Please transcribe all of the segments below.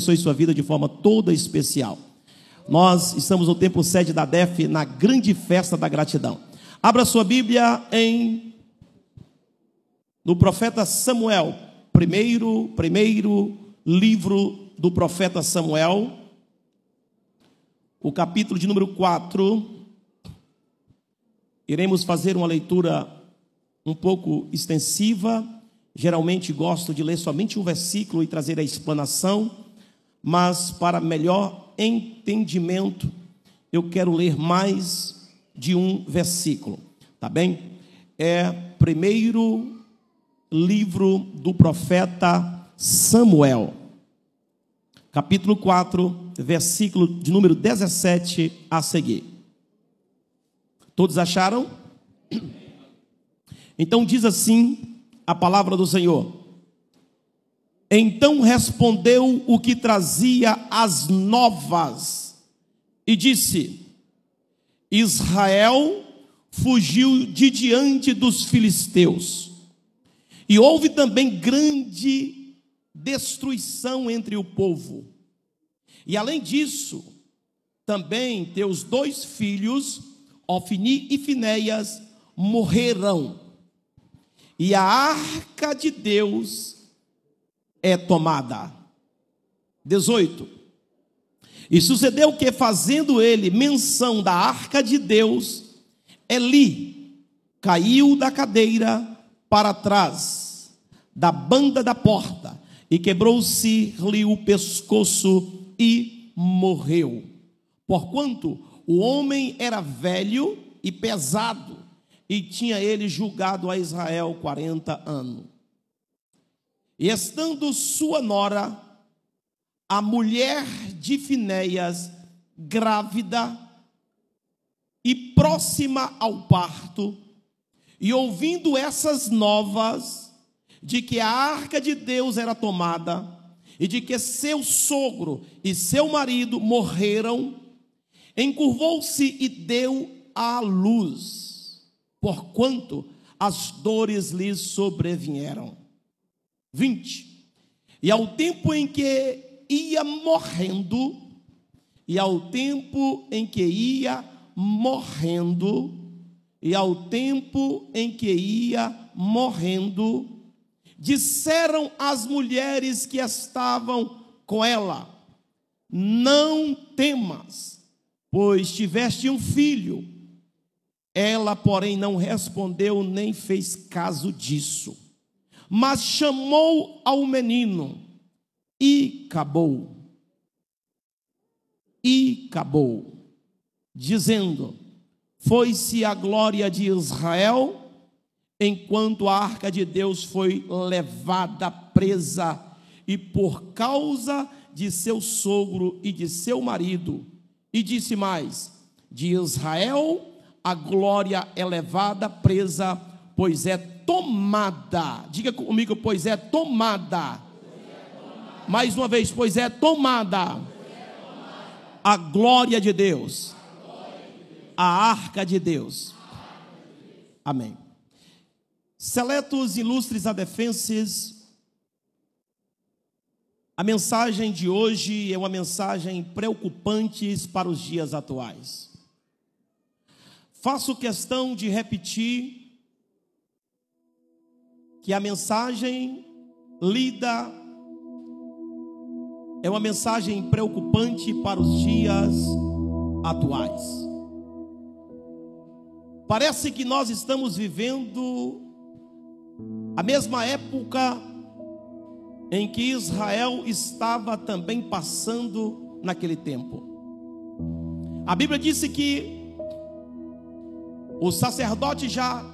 abençoe sua vida de forma toda especial. Nós estamos no tempo sede da DEF, na grande festa da gratidão. Abra sua Bíblia em no profeta Samuel, primeiro, primeiro livro do profeta Samuel, o capítulo de número 4. Iremos fazer uma leitura um pouco extensiva. Geralmente gosto de ler somente um versículo e trazer a explanação, mas para melhor entendimento, eu quero ler mais de um versículo, tá bem? É primeiro livro do profeta Samuel, capítulo 4, versículo de número 17 a seguir. Todos acharam? Então diz assim a palavra do Senhor. Então respondeu o que trazia as novas e disse: Israel fugiu de diante dos filisteus. E houve também grande destruição entre o povo. E além disso, também teus dois filhos, Ofni e Finéias, morrerão e a arca de Deus é tomada. 18. E sucedeu que, fazendo ele menção da arca de Deus, Eli caiu da cadeira para trás, da banda da porta, e quebrou-se-lhe o pescoço e morreu. Porquanto o homem era velho e pesado, e tinha ele julgado a Israel 40 anos. E estando sua nora, a mulher de Finéias, grávida e próxima ao parto, e ouvindo essas novas de que a arca de Deus era tomada e de que seu sogro e seu marido morreram, encurvou-se e deu à luz porquanto as dores lhe sobrevieram. 20. E ao tempo em que ia morrendo, e ao tempo em que ia morrendo, e ao tempo em que ia morrendo, disseram as mulheres que estavam com ela: Não temas, pois tiveste um filho ela, porém, não respondeu nem fez caso disso, mas chamou ao menino e acabou. E acabou, dizendo: Foi-se a glória de Israel, enquanto a arca de Deus foi levada presa, e por causa de seu sogro e de seu marido, e disse mais: De Israel a glória é levada, presa, pois é tomada. Diga comigo, pois é tomada. Mais uma vez, pois é tomada. A glória de Deus. A arca de Deus. Amém. Seletos ilustres adefenses, a mensagem de hoje é uma mensagem preocupante para os dias atuais. Faço questão de repetir que a mensagem lida é uma mensagem preocupante para os dias atuais. Parece que nós estamos vivendo a mesma época em que Israel estava também passando naquele tempo. A Bíblia disse que o sacerdote já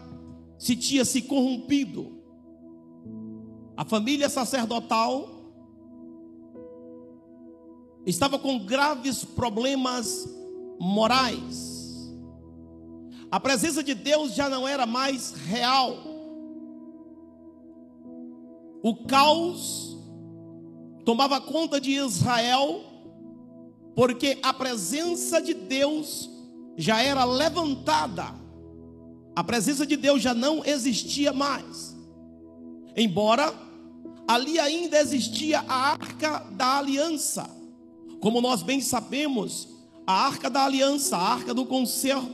se tinha se corrompido. A família sacerdotal estava com graves problemas morais. A presença de Deus já não era mais real. O caos tomava conta de Israel, porque a presença de Deus já era levantada a presença de Deus já não existia mais. Embora ali ainda existia a arca da aliança. Como nós bem sabemos, a arca da aliança, a arca do concerto,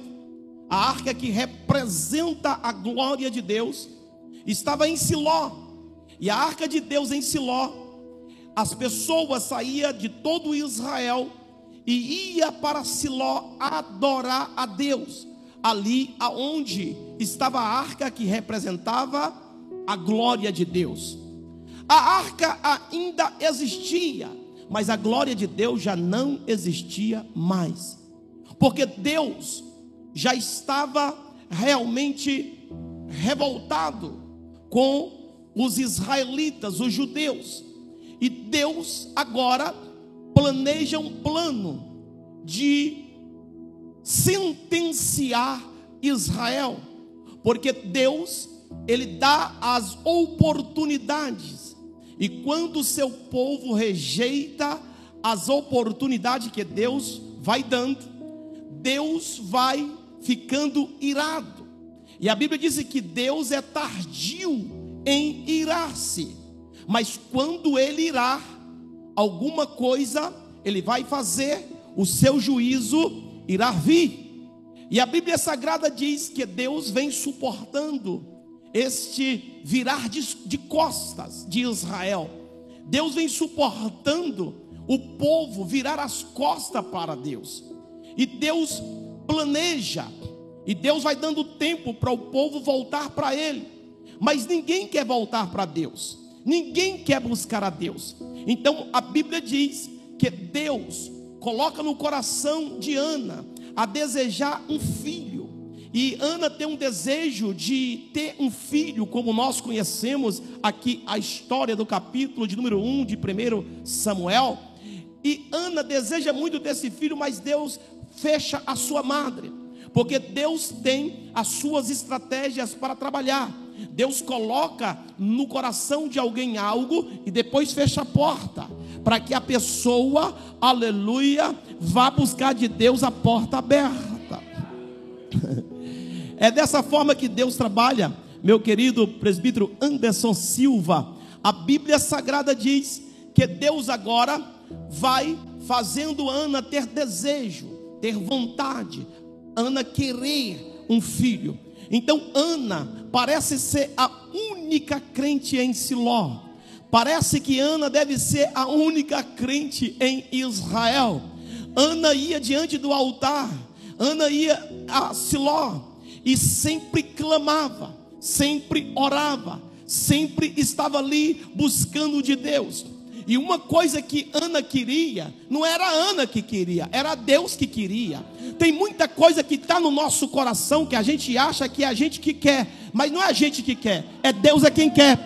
a arca que representa a glória de Deus, estava em Siló. E a arca de Deus em Siló, as pessoas saíam de todo Israel e ia para Siló adorar a Deus, ali aonde estava a arca que representava a glória de Deus. A arca ainda existia, mas a glória de Deus já não existia mais, porque Deus já estava realmente revoltado com os israelitas, os judeus, e Deus agora planeja um plano de sentenciar Israel, porque Deus ele dá as oportunidades. E quando o seu povo rejeita as oportunidades que Deus vai dando, Deus vai ficando irado. E a Bíblia diz que Deus é tardio em irar-se, mas quando ele irar, alguma coisa ele vai fazer, o seu juízo irá vir. E a Bíblia Sagrada diz que Deus vem suportando este virar de, de costas de Israel. Deus vem suportando o povo virar as costas para Deus. E Deus planeja, e Deus vai dando tempo para o povo voltar para Ele. Mas ninguém quer voltar para Deus, ninguém quer buscar a Deus. Então a Bíblia diz que Deus coloca no coração de Ana a desejar um filho. E Ana tem um desejo de ter um filho, como nós conhecemos aqui a história do capítulo de número 1 de 1 Samuel. E Ana deseja muito desse filho, mas Deus fecha a sua madre, porque Deus tem as suas estratégias para trabalhar. Deus coloca no coração de alguém algo e depois fecha a porta, para que a pessoa, aleluia, vá buscar de Deus a porta aberta. É dessa forma que Deus trabalha, meu querido presbítero Anderson Silva. A Bíblia Sagrada diz que Deus agora vai fazendo Ana ter desejo, ter vontade, Ana querer um filho. Então Ana parece ser a única crente em Siló. Parece que Ana deve ser a única crente em Israel. Ana ia diante do altar, Ana ia a Siló e sempre clamava, sempre orava, sempre estava ali buscando de Deus. E uma coisa que Ana queria, não era Ana que queria, era Deus que queria. Tem muita coisa que está no nosso coração que a gente acha que é a gente que quer, mas não é a gente que quer, é Deus é quem quer.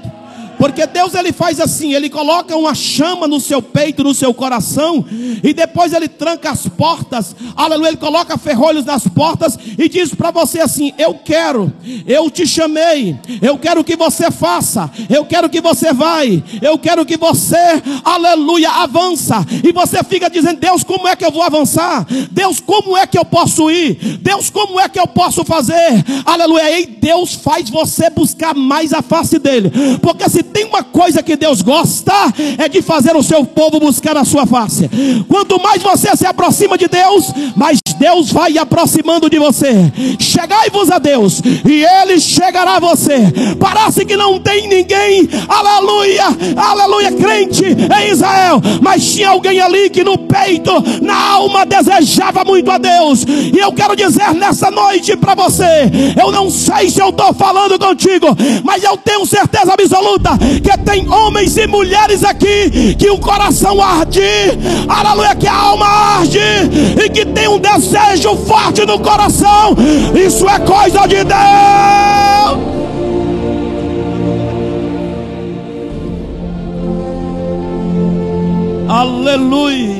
Porque Deus ele faz assim, ele coloca uma chama no seu peito, no seu coração, e depois ele tranca as portas. Aleluia, ele coloca ferrolhos nas portas e diz para você assim: "Eu quero, eu te chamei, eu quero que você faça, eu quero que você vai, eu quero que você, aleluia, avança". E você fica dizendo: "Deus, como é que eu vou avançar? Deus, como é que eu posso ir? Deus, como é que eu posso fazer?" Aleluia. E Deus faz você buscar mais a face dele. Porque se tem uma coisa que Deus gosta, é de fazer o seu povo buscar a sua face. Quanto mais você se aproxima de Deus, mais Deus vai aproximando de você. Chegai-vos a Deus, e Ele chegará a você. Parece que não tem ninguém, aleluia, aleluia, crente em Israel, mas tinha alguém ali que no peito, na alma, desejava muito a Deus. E eu quero dizer nessa noite para você: eu não sei se eu estou falando contigo, mas eu tenho certeza absoluta que tem homens e mulheres aqui que o coração arde, aleluia, que a alma arde e que tem um desejo forte no coração. Isso é coisa de Deus. Aleluia.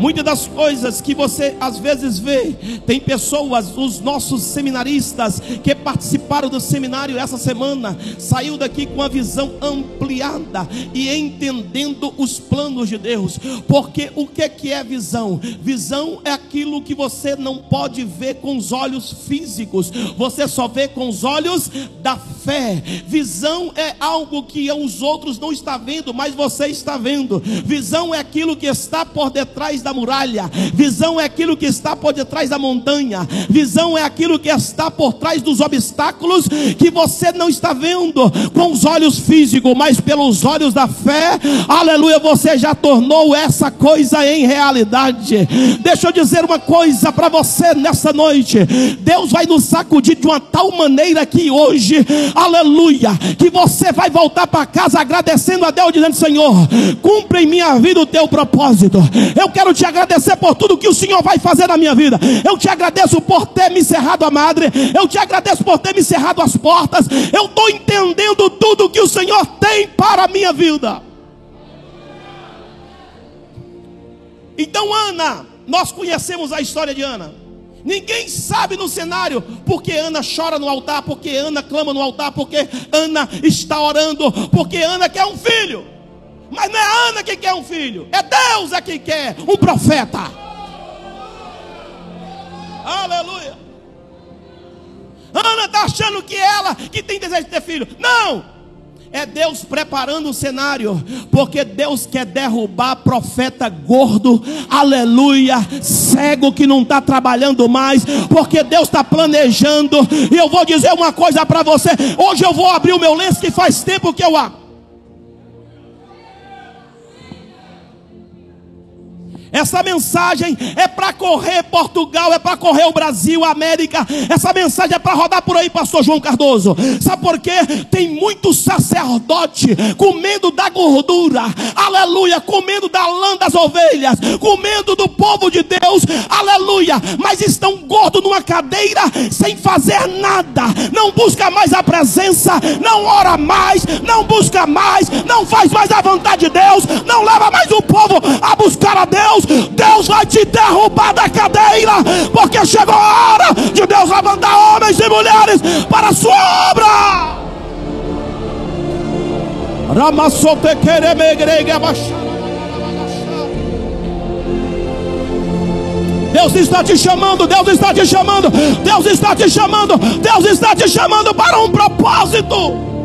Muitas das coisas que você às vezes vê, tem pessoas, os nossos seminaristas que participaram do seminário essa semana, saiu daqui com a visão ampliada e entendendo os planos de Deus. Porque o que que é visão? Visão é aquilo que você não pode ver com os olhos físicos, você só vê com os olhos da fé fé. Visão é algo que os outros não estão vendo, mas você está vendo. Visão é aquilo que está por detrás da muralha. Visão é aquilo que está por detrás da montanha. Visão é aquilo que está por trás dos obstáculos que você não está vendo com os olhos físicos, mas pelos olhos da fé. Aleluia, você já tornou essa coisa em realidade. Deixa eu dizer uma coisa para você nessa noite. Deus vai nos sacudir de uma tal maneira que hoje, aleluia, que você vai voltar para casa agradecendo a Deus, dizendo: Senhor, cumpre em minha vida o teu propósito. Eu quero te agradecer por tudo que o Senhor vai fazer na minha vida. Eu te agradeço por ter me cerrado a madre. Eu te agradeço por ter me cerrado as portas. Eu estou entendendo tudo que o Senhor tem para a minha vida. Então, Ana, nós conhecemos a história de Ana. Ninguém sabe no cenário porque Ana chora no altar, porque Ana clama no altar, porque Ana está orando, porque Ana quer um filho. Mas não é Ana que quer um filho, é Deus é que quer um profeta. Aleluia. Ana está achando que ela que tem desejo de ter filho. Não! É Deus preparando o cenário, porque Deus quer derrubar profeta gordo, aleluia, cego que não está trabalhando mais, porque Deus está planejando. E eu vou dizer uma coisa para você: hoje eu vou abrir o meu lenço que faz tempo que eu abro. Essa mensagem é para correr Portugal, é para correr o Brasil, a América. Essa mensagem é para rodar por aí, pastor João Cardoso. Sabe por quê? Tem muito sacerdote comendo da gordura, aleluia, comendo da lã das ovelhas, comendo do povo de Deus, aleluia, mas estão gordos numa cadeira sem fazer nada. Não busca mais a presença, não ora mais, não busca mais, não faz mais a vontade de Deus, não leva mais o povo a buscar a Deus. Deus, Deus vai te derrubar da cadeira, porque chegou a hora de Deus levantar homens e mulheres para a sua obra. Deus está te chamando, Deus está te chamando, Deus está te chamando, Deus está te chamando para um propósito.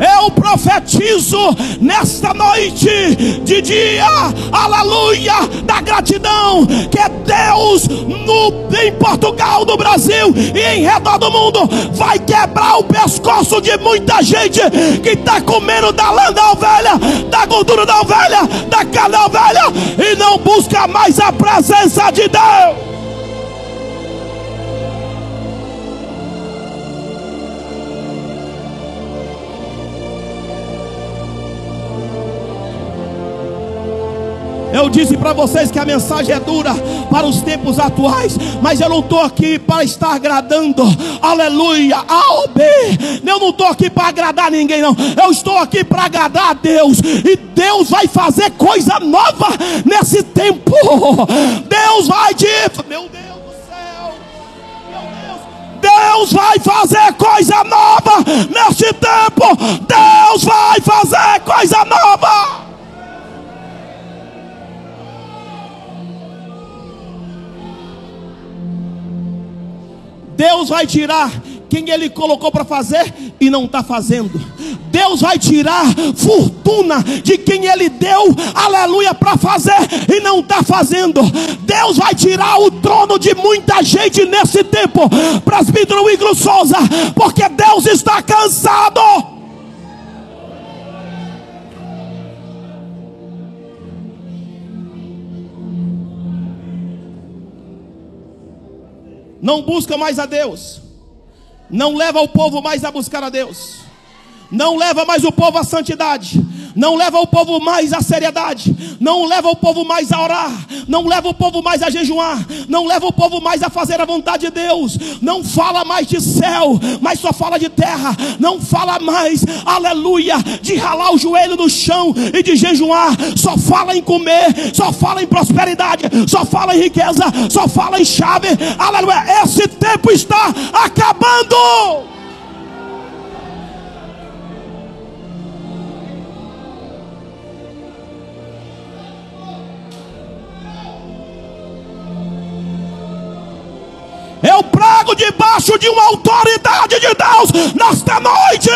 Eu profetizo nesta noite de dia, aleluia, da gratidão, que é Deus no, em Portugal, no Brasil e em redor do mundo vai quebrar o pescoço de muita gente que está comendo da lã da ovelha, da gordura da ovelha, da carne da ovelha e não busca mais a presença de Deus. Eu disse para vocês que a mensagem é dura para os tempos atuais, mas eu não estou aqui para estar agradando, aleluia, A ou B. Eu não estou aqui para agradar ninguém, não. Eu estou aqui para agradar a Deus, e Deus vai fazer coisa nova nesse tempo. Deus vai te, meu Deus Deus. Vai fazer coisa nova nesse tempo. Deus vai fazer coisa Deus vai tirar quem Ele colocou para fazer e não está fazendo. Deus vai tirar fortuna de quem Ele deu, aleluia, para fazer e não está fazendo. Deus vai tirar o trono de muita gente nesse tempo, presbítero Igor Souza, porque Deus está cansado. Não busca mais a Deus, não leva o povo mais a buscar a Deus, não leva mais o povo à santidade, não leva o povo mais à seriedade, não leva o povo mais a orar, não leva o povo mais a jejuar, não leva o povo mais a fazer a vontade de Deus, não fala mais de céu, mas só fala de terra, não fala mais, aleluia, de ralar o joelho no chão e de jejuar, só fala em comer, só fala em prosperidade, só fala em riqueza, só fala em chave, aleluia, esse tempo está acabando. Estamos debaixo de uma autoridade de Deus nesta noite.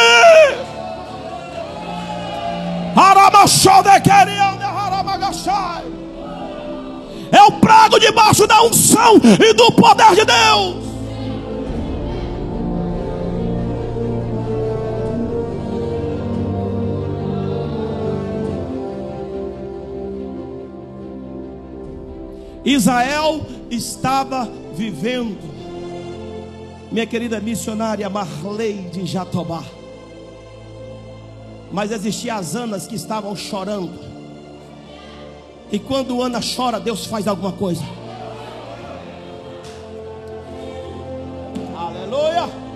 Eu prago debaixo da unção e do poder de Deus. Israel estava vivendo, minha querida missionária Marley de Jatobá, mas existiam as Anas que estavam chorando, e quando Ana chora, Deus faz alguma coisa. Aleluia.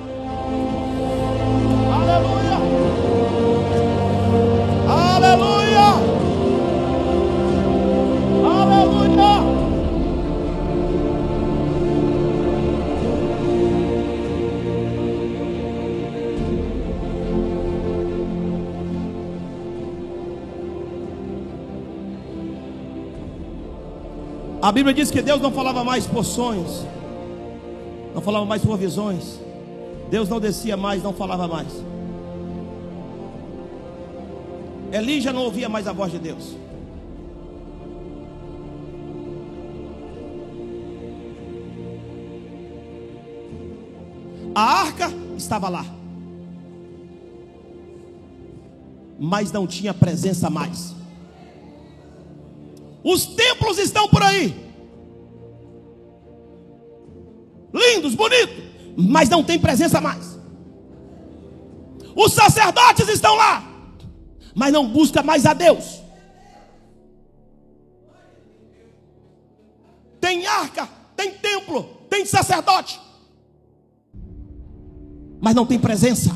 A Bíblia diz que Deus não falava mais por sonhos, não falava mais por visões. Deus não descia mais, não falava mais. Eli já não ouvia mais a voz de Deus. A arca estava lá, mas não tinha presença mais. Os templos estão por aí, lindos, bonitos, mas não tem presença mais. Os sacerdotes estão lá, mas não busca mais a Deus. Tem arca, tem templo, tem sacerdote, mas não tem presença.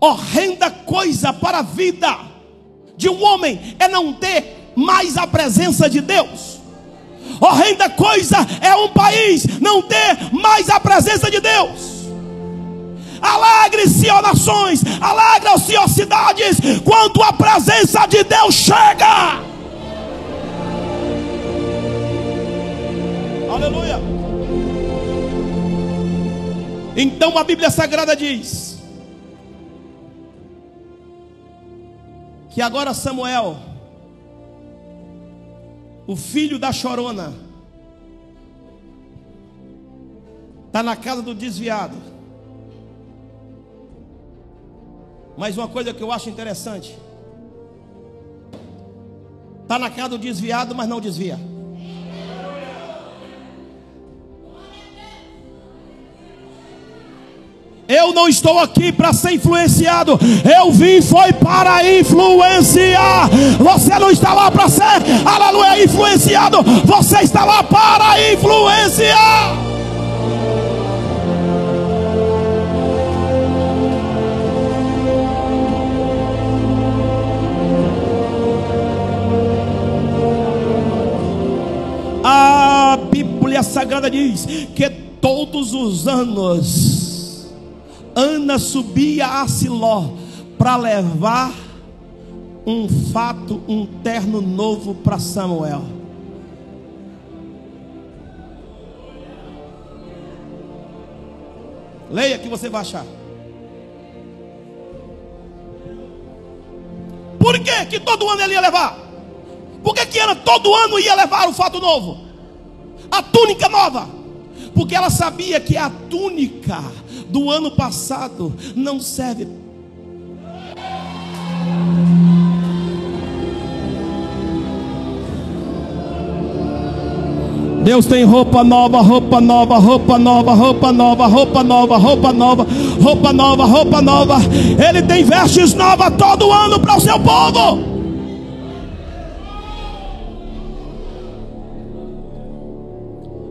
Horrenda coisa para a vida de um homem é não ter mais a presença de Deus. Horrenda coisa é um país não ter mais a presença de Deus. Alegre-se, ó nações, alegram-se, ó cidades, quando a presença de Deus chega. Aleluia. Então a Bíblia Sagrada diz que agora Samuel, o filho da chorona, está na casa do desviado. Mas uma coisa que eu acho interessante: está na casa do desviado, mas não desvia. Eu não estou aqui para ser influenciado. Eu vim foi para influenciar. Você não está lá para ser, aleluia, influenciado. Você está lá para influenciar. A Bíblia Sagrada diz que todos os anos Ana subia a Siló para levar um fato, um terno novo para Samuel. Leia que você vai achar. Por que, que todo ano ele ia levar? Por que, que Ana todo ano ia levar o fato novo? A túnica nova. Porque ela sabia que a túnica do ano passado não serve. Deus tem roupa nova, roupa nova, roupa nova, roupa nova, roupa nova, roupa nova, roupa nova, roupa nova. Ele tem vestes novas todo ano para o seu povo.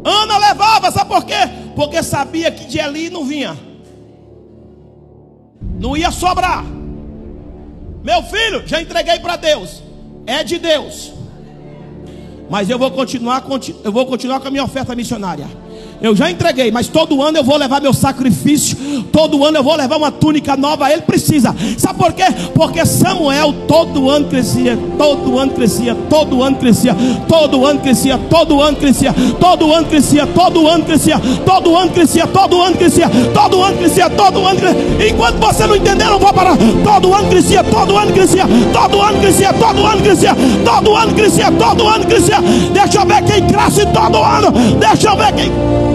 Ana levava, sabe por quê? Porque sabia que de Eli não vinha, não ia sobrar. Meu filho, já entreguei para Deus, é de Deus. Mas eu vou continuar, eu vou continuar com a minha oferta missionária. Eu já entreguei, mas todo ano eu vou levar meu sacrifício. Todo ano eu vou levar uma túnica nova. Ele precisa. Sabe por quê? Porque Samuel todo ano crescia, todo ano crescia, todo ano crescia, todo ano crescia, todo ano crescia, todo ano crescia, todo ano crescia, todo ano crescia, todo ano crescia, todo ano crescia, todo ano crescia. Enquanto você não entender, não vou parar. Todo ano crescia, todo ano crescia, todo ano crescia, todo ano crescia, todo ano crescia, todo ano crescia. Deixa eu ver quem cresce todo ano. Deixa eu ver quem.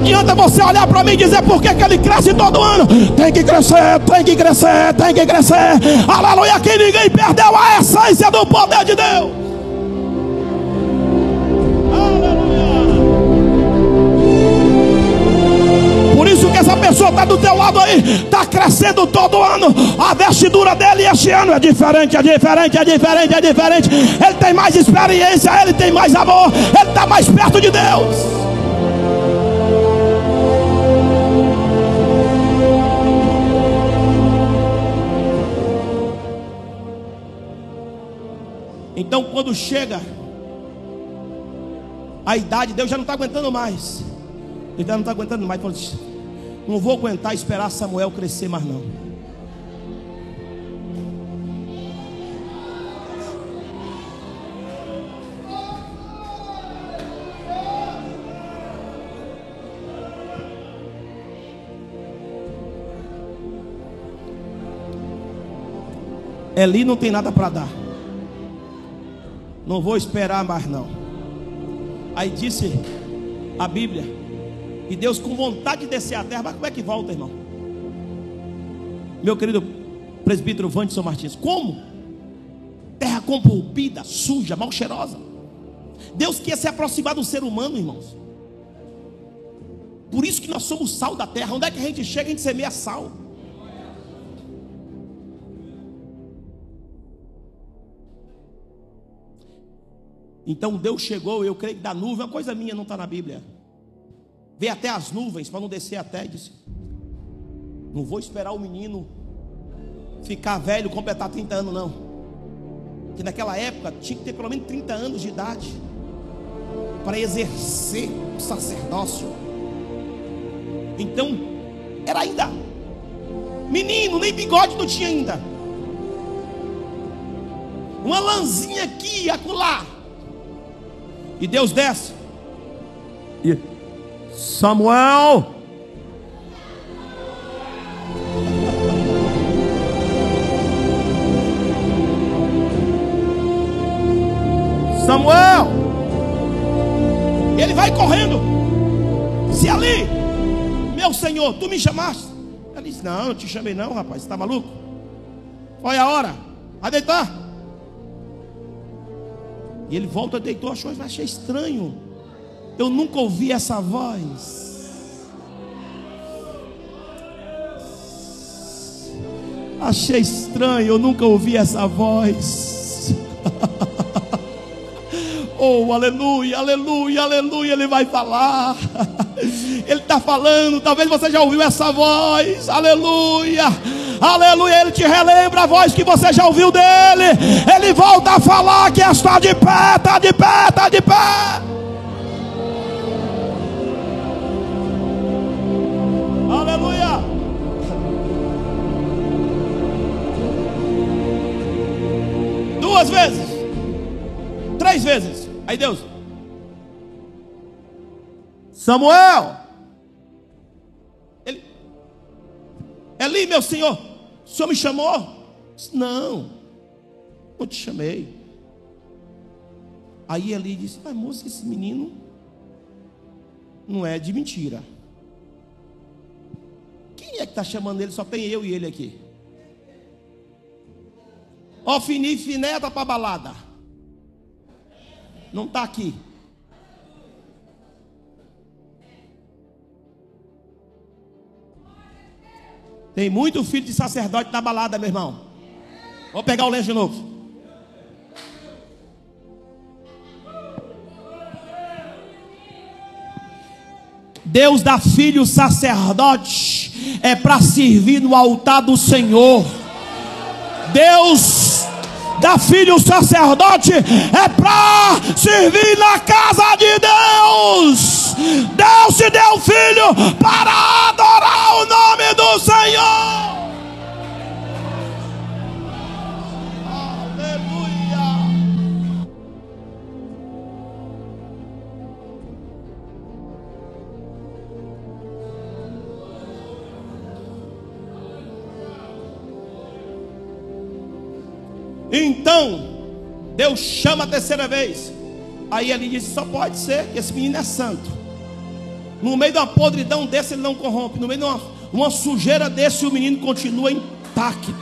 Adianta você olhar para mim e dizer por que, ele cresce todo ano. Tem que crescer, tem que crescer, tem que crescer. Aleluia, que ninguém perdeu a essência do poder de Deus. Por isso que essa pessoa está do teu lado aí, está crescendo todo ano. A vestidura dele este ano é diferente, é diferente, é diferente, é diferente. Ele tem mais experiência, ele tem mais amor, ele está mais perto de Deus. Então, quando chega a idade, Deus já não está aguentando mais. Ele já não está aguentando mais. Assim, não vou aguentar esperar Samuel crescer mais não. Eli não tem nada para dar. Não vou esperar mais não. Aí disse a Bíblia e Deus com vontade de descer a terra, mas como é que volta, irmão? Meu querido presbítero Vanderson Martins, como? Terra corrompida, suja, mal cheirosa. Deus quer se aproximar do ser humano, irmãos. Por isso que nós somos sal da terra. Onde é que a gente chega, a gente semeia sal. Então Deus chegou, eu creio que da nuvem, uma coisa minha não está na Bíblia. Veio até as nuvens para não descer até disse: Não vou esperar o menino ficar velho, completar 30 anos, não. Que naquela época tinha que ter pelo menos 30 anos de idade para exercer o sacerdócio. Então, era ainda menino, nem bigode não tinha ainda. Uma lãzinha aqui acolá. E Deus desce. E Samuel. Samuel. Ele vai correndo. Se ali, meu senhor, tu me chamaste. Ele disse: Não, não te chamei, não, rapaz. Você está maluco? É a hora? Vai deitar. E ele volta, deitou, achou, mas achei estranho. Eu nunca ouvi essa voz. Achei estranho, eu nunca ouvi essa voz. oh, aleluia, aleluia, aleluia, ele vai falar. Ele está falando, talvez você já ouviu essa voz, aleluia. Aleluia, ele te relembra a voz que você já ouviu dele. Ele volta a falar que está de pé, está de pé, está de pé. Aleluia. Duas vezes. Três vezes. Aí Deus. Samuel. Ele. Eli, meu senhor. O senhor me chamou? Não, não te chamei. Aí ele disse: Mas moça, esse menino não é de mentira. Quem é que está chamando ele? Só tem eu e ele aqui. Ó, Fini Finé tá para balada. Não está aqui. Tem muito filho de sacerdote na balada, meu irmão. Vou pegar o lenço de novo. Deus dá filho sacerdote é para servir no altar do Senhor. Deus dá filho o sacerdote é para servir na casa de Deus. Deus te deu filho para adorar o nome do Senhor. Então, Deus chama a terceira vez. Aí ele disse: só pode ser que esse menino é santo. No meio de uma podridão desse, ele não corrompe. No meio de uma, uma sujeira desse, o menino continua intacto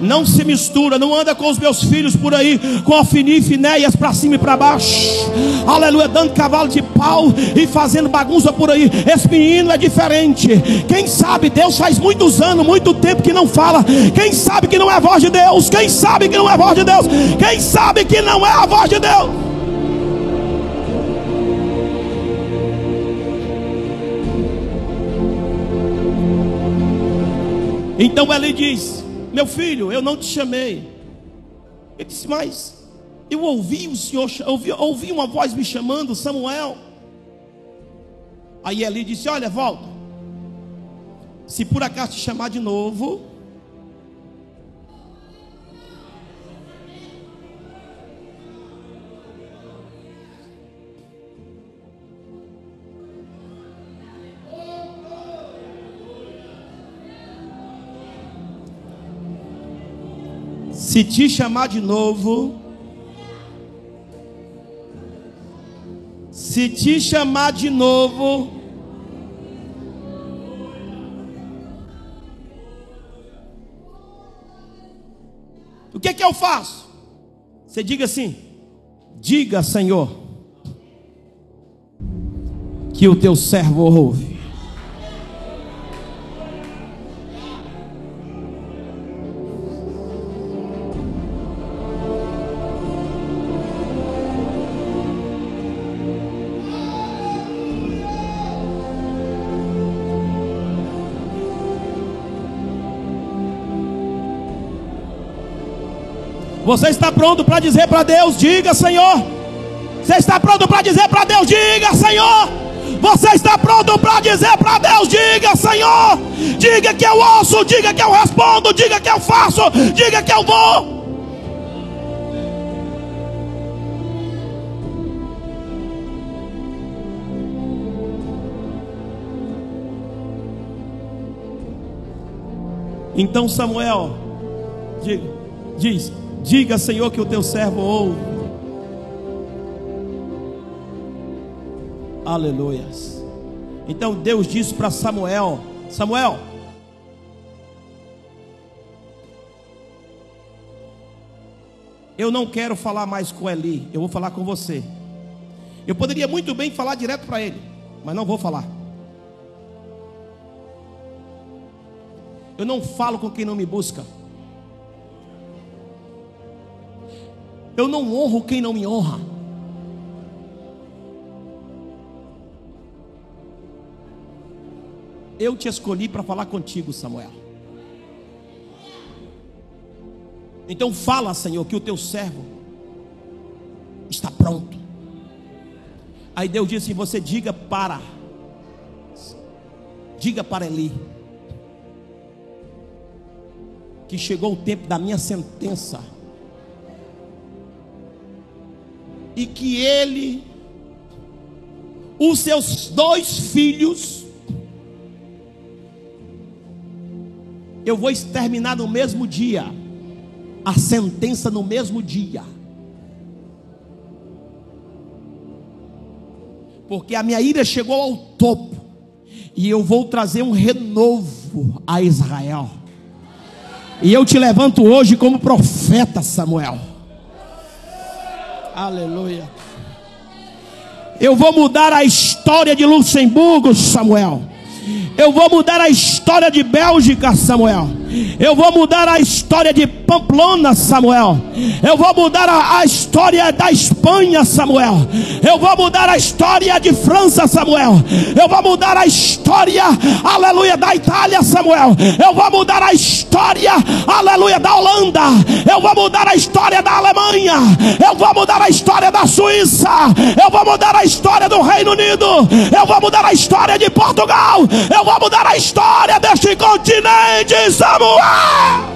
não se mistura, não anda com os meus filhos por aí com alfininho e finéias para cima e para baixo, aleluia, dando cavalo de pau e fazendo bagunça por aí. Esse menino é diferente. Quem sabe Deus faz muitos anos, muito tempo que não fala. Quem sabe que não é a voz de Deus? Quem sabe que não é a voz de Deus? Quem sabe que não é a voz de Deus? Então ele diz: meu filho, eu não te chamei. Ele disse, mas eu ouvi o Senhor, ouvi, ouvi uma voz me chamando, Samuel. Aí Eli disse: Olha, volta. Se por acaso te chamar de novo, Se te chamar de novo, se te chamar de novo, o que é que eu faço? Você diga assim: diga, Senhor, que o teu servo ouve. Você está pronto para dizer para Deus: diga, Senhor. Você está pronto para dizer para Deus: diga, Senhor. Você está pronto para dizer para Deus: diga, Senhor. Diga que eu ouço, diga que eu respondo, diga que eu faço, diga que eu vou. Então Samuel diz: Diga, Senhor, que o teu servo ouve. Aleluias. Então Deus disse para Samuel: Samuel, eu não quero falar mais com Eli, eu vou falar com você. Eu poderia muito bem falar direto para ele, mas não vou falar. Eu não falo com quem não me busca. Eu não honro quem não me honra. Eu te escolhi para falar contigo, Samuel. Então fala, Senhor, que o teu servo está pronto. Aí Deus disse: Você diga para, diga para Eli, que chegou o tempo da minha sentença e que ele, os seus dois filhos, eu vou exterminar no mesmo dia, a sentença no mesmo dia. Porque a minha ira chegou ao topo, e eu vou trazer um renovo a Israel. E eu te levanto hoje como profeta, Samuel. Aleluia. Eu vou mudar a história de Luxemburgo, Samuel. Eu vou mudar a história de Bélgica, Samuel. Eu vou mudar a história de Pamplona, Samuel. Eu vou mudar a, a, história da Espanha, Samuel. Eu vou mudar a história de França, Samuel. Eu vou mudar a história, aleluia, da Itália, Samuel. Eu vou mudar a história, aleluia, da Holanda. Eu vou mudar a história da Alemanha. Eu vou mudar a história da Suíça. Eu vou mudar a história do Reino Unido. Eu vou mudar a história de Portugal. Eu vou mudar a história deste continente, Samuel. Aleluya.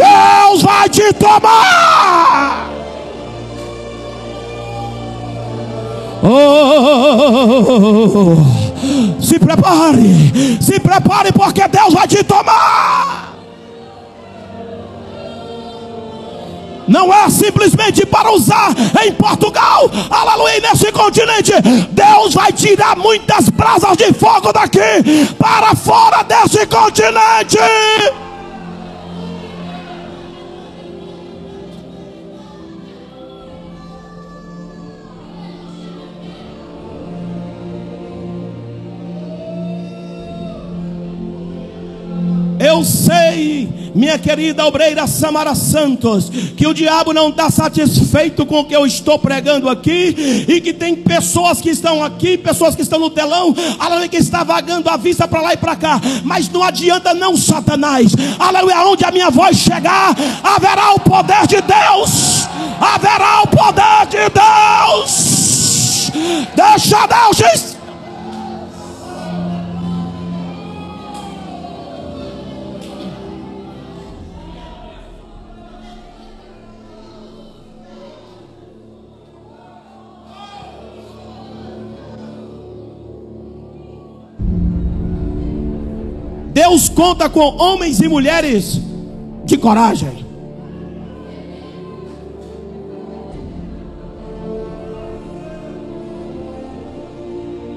Deus vai te tomar. Oh, se prepare, se prepare, porque Deus vai te tomar. não é simplesmente para usar em Portugal, aleluia, nesse continente. Deus vai tirar muitas brasas de fogo daqui para fora desse continente. Eu sei, minha querida obreira Samara Santos, que o diabo não está satisfeito com o que eu estou pregando aqui, e que tem pessoas que estão aqui, pessoas que estão no telão, aleluia, que está vagando a vista para lá e para cá, mas não adianta, não, Satanás, aleluia, onde a minha voz chegar, haverá o poder de Deus, haverá o poder de Deus, deixa Deus Deus conta com homens e mulheres de coragem.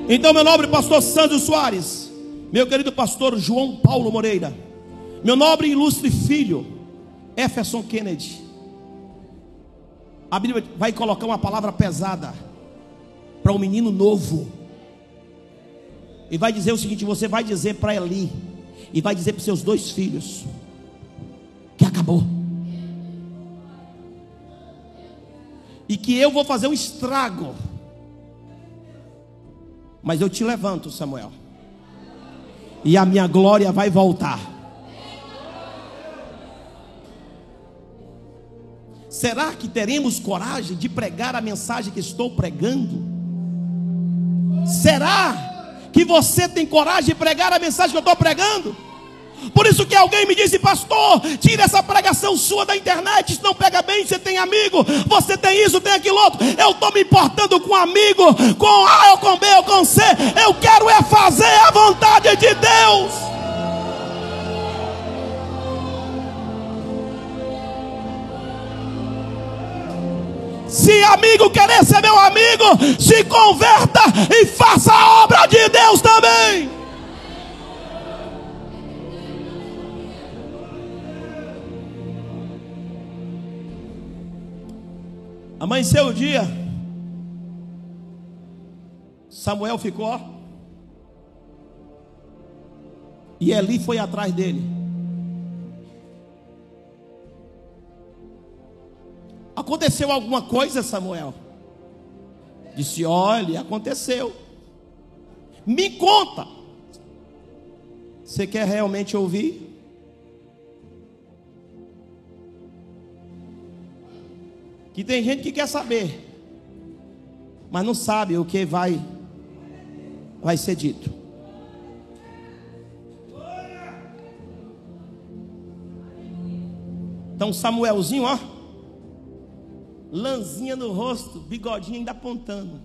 Então, meu nobre pastor Sandro Soares, meu querido pastor João Paulo Moreira, meu nobre e ilustre filho Jefferson Kennedy, a Bíblia vai colocar uma palavra pesada para um menino novo, e vai dizer o seguinte: você vai dizer para Eli, e vai dizer para os seus dois filhos que acabou. E que eu vou fazer um estrago. Mas eu te levanto, Samuel. E a minha glória vai voltar. Será que teremos coragem de pregar a mensagem que estou pregando? Será que você tem coragem de pregar a mensagem que eu estou pregando. Por isso que alguém me disse, pastor, tira essa pregação sua da internet, isso não pega bem, você tem amigo, você tem isso, tem aquilo outro. Eu estou me importando com amigo, com A ou com B ou com C. Eu quero é fazer a vontade de Deus. Se amigo querer ser meu amigo, se converta e faça a obra de Deus também. Amanheceu o dia. Samuel ficou. E Eli foi atrás dele. Aconteceu alguma coisa, Samuel? Disse: Olha, aconteceu. Me conta. Você quer realmente ouvir? Que tem gente que quer saber, mas não sabe o que vai vai ser dito. Então Samuelzinho, ó, lanzinha no rosto, bigodinho ainda apontando.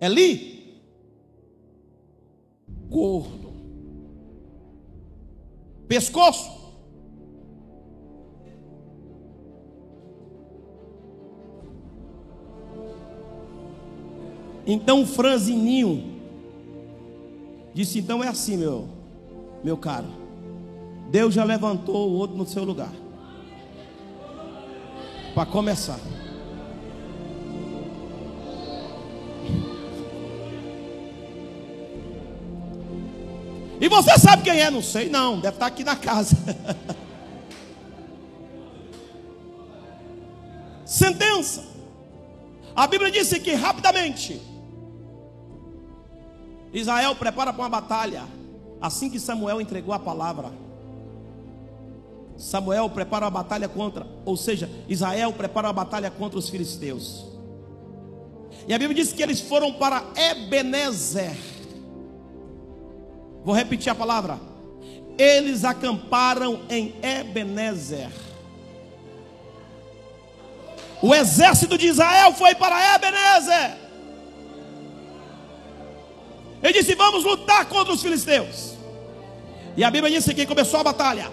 É Eli? Gordo. Pescoço? Então Franzininho disse: então é assim, meu, meu caro. Deus já levantou o outro no seu lugar. Para começar. E você sabe quem é? Não sei, não. Deve estar aqui na casa. Sentença. A Bíblia disse que rapidamente Israel prepara para uma batalha. Assim que Samuel entregou a palavra, Samuel prepara uma batalha contra, ou seja, Israel prepara uma batalha contra os filisteus. E a Bíblia diz que eles foram para Ebenezer. Vou repetir a palavra. Eles acamparam em Ebenezer. O exército de Israel foi para Ebenezer. Ele disse: Vamos lutar contra os filisteus. E a Bíblia disse que começou a batalha.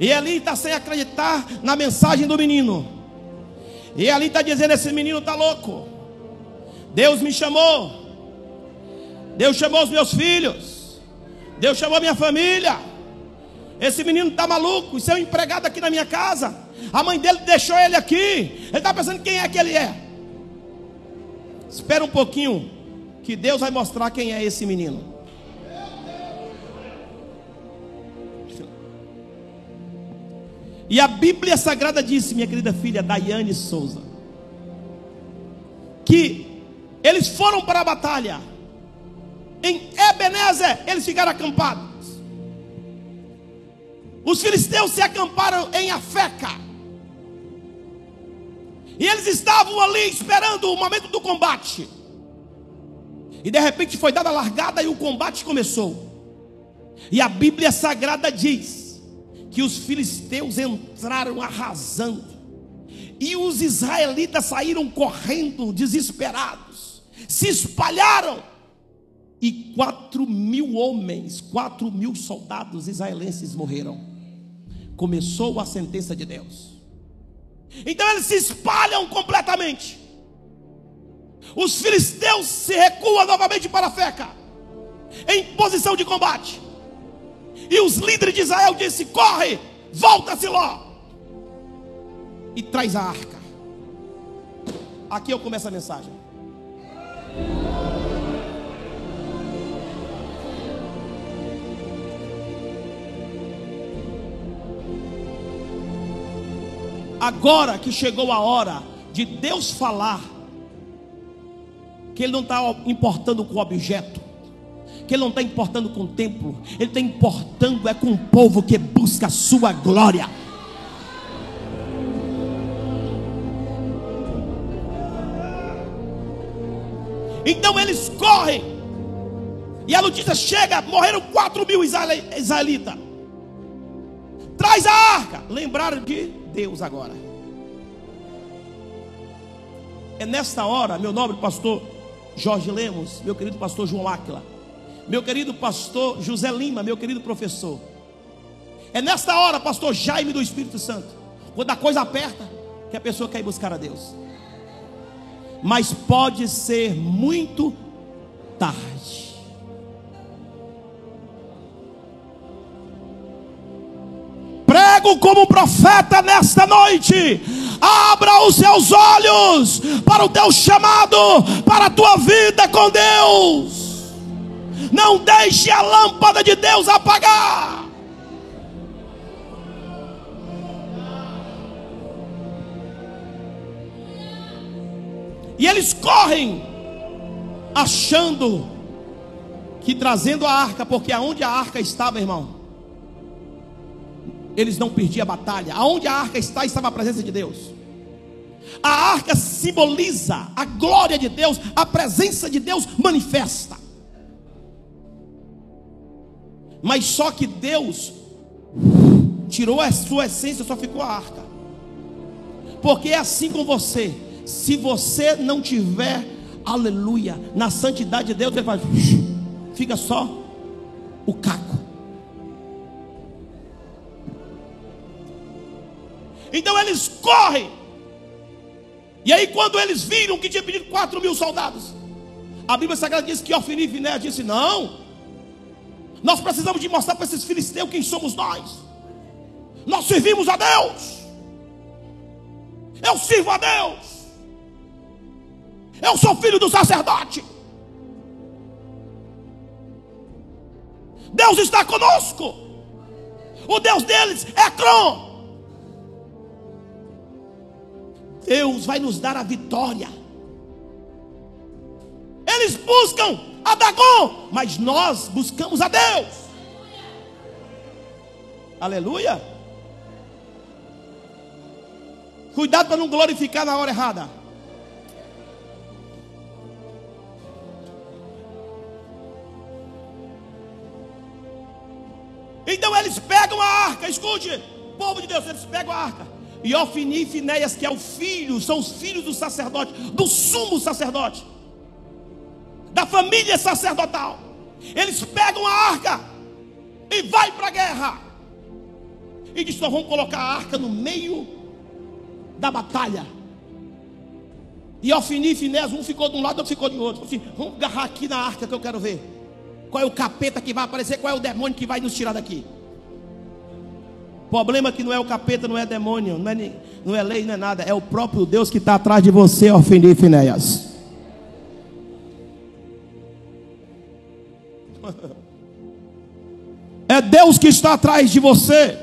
E ali está sem acreditar na mensagem do menino. E ali está dizendo: Esse menino está louco. Deus me chamou. Deus chamou os meus filhos. Deus chamou minha família. Esse menino está maluco. Isso é um empregado aqui na minha casa. A mãe dele deixou ele aqui. Ele está pensando quem é que ele é. Espera um pouquinho que Deus vai mostrar quem é esse menino. E a Bíblia Sagrada disse, minha querida filha Daiane Souza, que eles foram para a batalha. Em Ebenezer, eles ficaram acampados. Os filisteus se acamparam em Afeca. E eles estavam ali esperando o momento do combate. E de repente foi dada a largada e o combate começou. E a Bíblia Sagrada diz que os filisteus entraram arrasando. E os israelitas saíram correndo, desesperados. Se espalharam. E quatro mil homens, quatro mil soldados israelenses morreram. Começou a sentença de Deus. Então eles se espalham completamente. Os filisteus se recuam novamente para a Feca, em posição de combate. E os líderes de Israel dizem: Corre, volta Siló e traz a arca. Aqui eu começo a mensagem. Agora que chegou a hora de Deus falar que ele não está importando com o objeto, que ele não está importando com o templo, ele está importando é com o povo que busca a sua glória. Então eles correm, e a notícia chega: morreram 4 mil israelitas. Traz a arca. Lembraram de Deus agora. É nesta hora, meu nobre pastor Jorge Lemos, meu querido pastor João Áquila, meu querido pastor José Lima, meu querido professor. É nesta hora, pastor Jaime do Espírito Santo, quando a coisa aperta, que a pessoa quer ir buscar a Deus. Mas pode ser muito tarde. Prego como profeta nesta noite Abra os seus olhos para o teu chamado, para a tua vida com Deus. Não deixe a lâmpada de Deus apagar. E eles correm, achando que trazendo a arca, porque aonde a arca estava, irmão, eles não perdiam a batalha. Aonde a arca está, estava a presença de Deus. A arca simboliza a glória de Deus, a presença de Deus manifesta. Mas só que Deus tirou a sua essência, só ficou a arca. Porque é assim com você. Se você não tiver aleluia, na santidade de Deus, ele faz, fica só o caco. Então eles correm. E aí, quando eles viram que tinha pedido 4 mil soldados, a Bíblia Sagrada diz que Ofni e Finé disse: Não, nós precisamos de mostrar para esses filisteus quem somos nós. Nós servimos a Deus. Eu sirvo a Deus. Eu sou filho do sacerdote. Deus está conosco. O Deus deles é Crom. Deus vai nos dar a vitória. Eles buscam a Dagon, mas nós buscamos a Deus. Aleluia. Cuidado para não glorificar na hora errada. Então eles pegam a arca, escute, povo de Deus, eles pegam a arca. E Ofni e Finéias, que é o filho, são os filhos do sacerdote, do sumo sacerdote, da família sacerdotal. Eles pegam a arca e vai para a guerra. E diz: Nós vamos colocar a arca no meio da batalha. E Ofni e Finéias, um ficou de um lado, outro ficou de outro. Assim, vamos agarrar aqui na arca que eu quero ver. Qual é o capeta que vai aparecer? Qual é o demônio que vai nos tirar daqui? problema é que não é o capeta, não é demônio, não é, não é lei, não é nada. É o próprio Deus que está atrás de você, Ofni Finéias. É Deus que está atrás de você.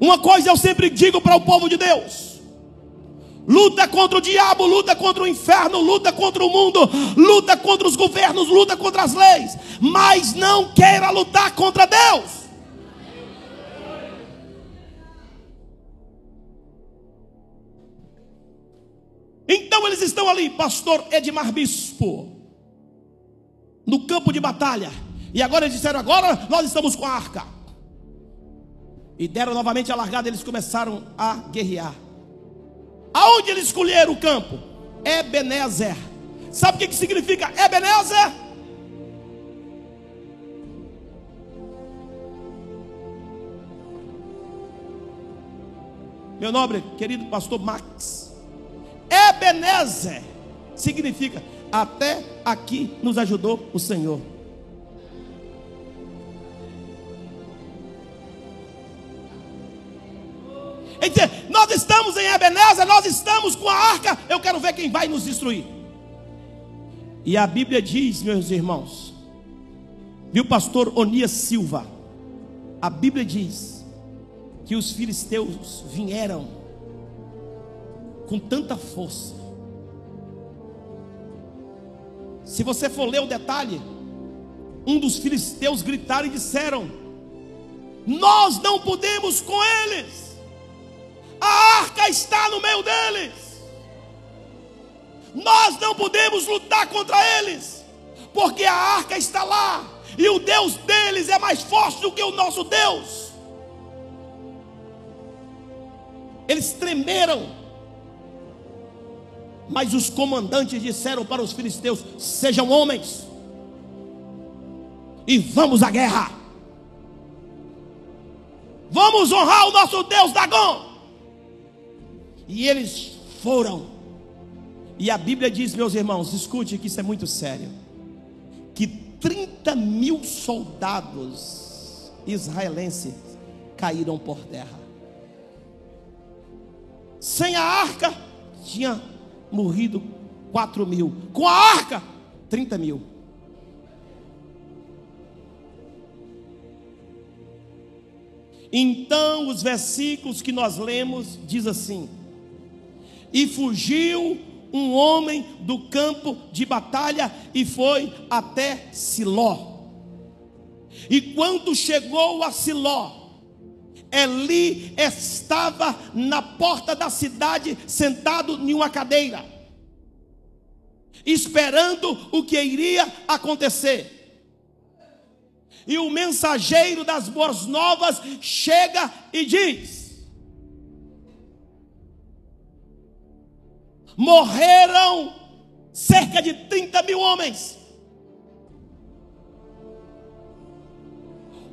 Uma coisa eu sempre digo para o povo de Deus: Luta contra o diabo, luta contra o inferno, luta contra o mundo, luta contra os governos, luta contra as leis, mas não queira lutar contra Deus. Então eles estão ali, pastor Edmar Bispo, no campo de batalha. E agora eles disseram: agora nós estamos com a arca. E deram novamente a largada, eles começaram a guerrear. Aonde eles escolheram o campo? Ebenezer. Sabe o que, que significa Ebenezer? Meu nobre, querido pastor Max. Ebenezer significa até aqui nos ajudou o Senhor. Ele nós estamos em Ebenezer, nós estamos com a arca, eu quero ver quem vai nos destruir. E a Bíblia diz, meus irmãos, viu pastor Onias Silva, a Bíblia diz que os filisteus vieram com tanta força. Se você for ler o detalhe, um dos filisteus gritaram e disseram: Nós não podemos com eles a arca está no meio deles. Nós não podemos lutar contra eles, porque a arca está lá, e o Deus deles é mais forte do que o nosso Deus. Eles tremeram, mas os comandantes disseram para os filisteus: sejam homens, e vamos à guerra. Vamos honrar o nosso Deus Dagon. E eles foram. E a Bíblia diz, meus irmãos, escute que isso é muito sério: que 30 mil soldados israelenses caíram por terra. Sem a arca, tinha morrido 4 mil. Com a arca, 30 mil. Então, os versículos que nós lemos diz assim: e fugiu um homem do campo de batalha e foi até Siló. E quando chegou a Siló, Eli estava na porta da cidade, sentado em uma cadeira, esperando o que iria acontecer. E o mensageiro das boas novas chega e diz: morreram cerca de 30 mil homens.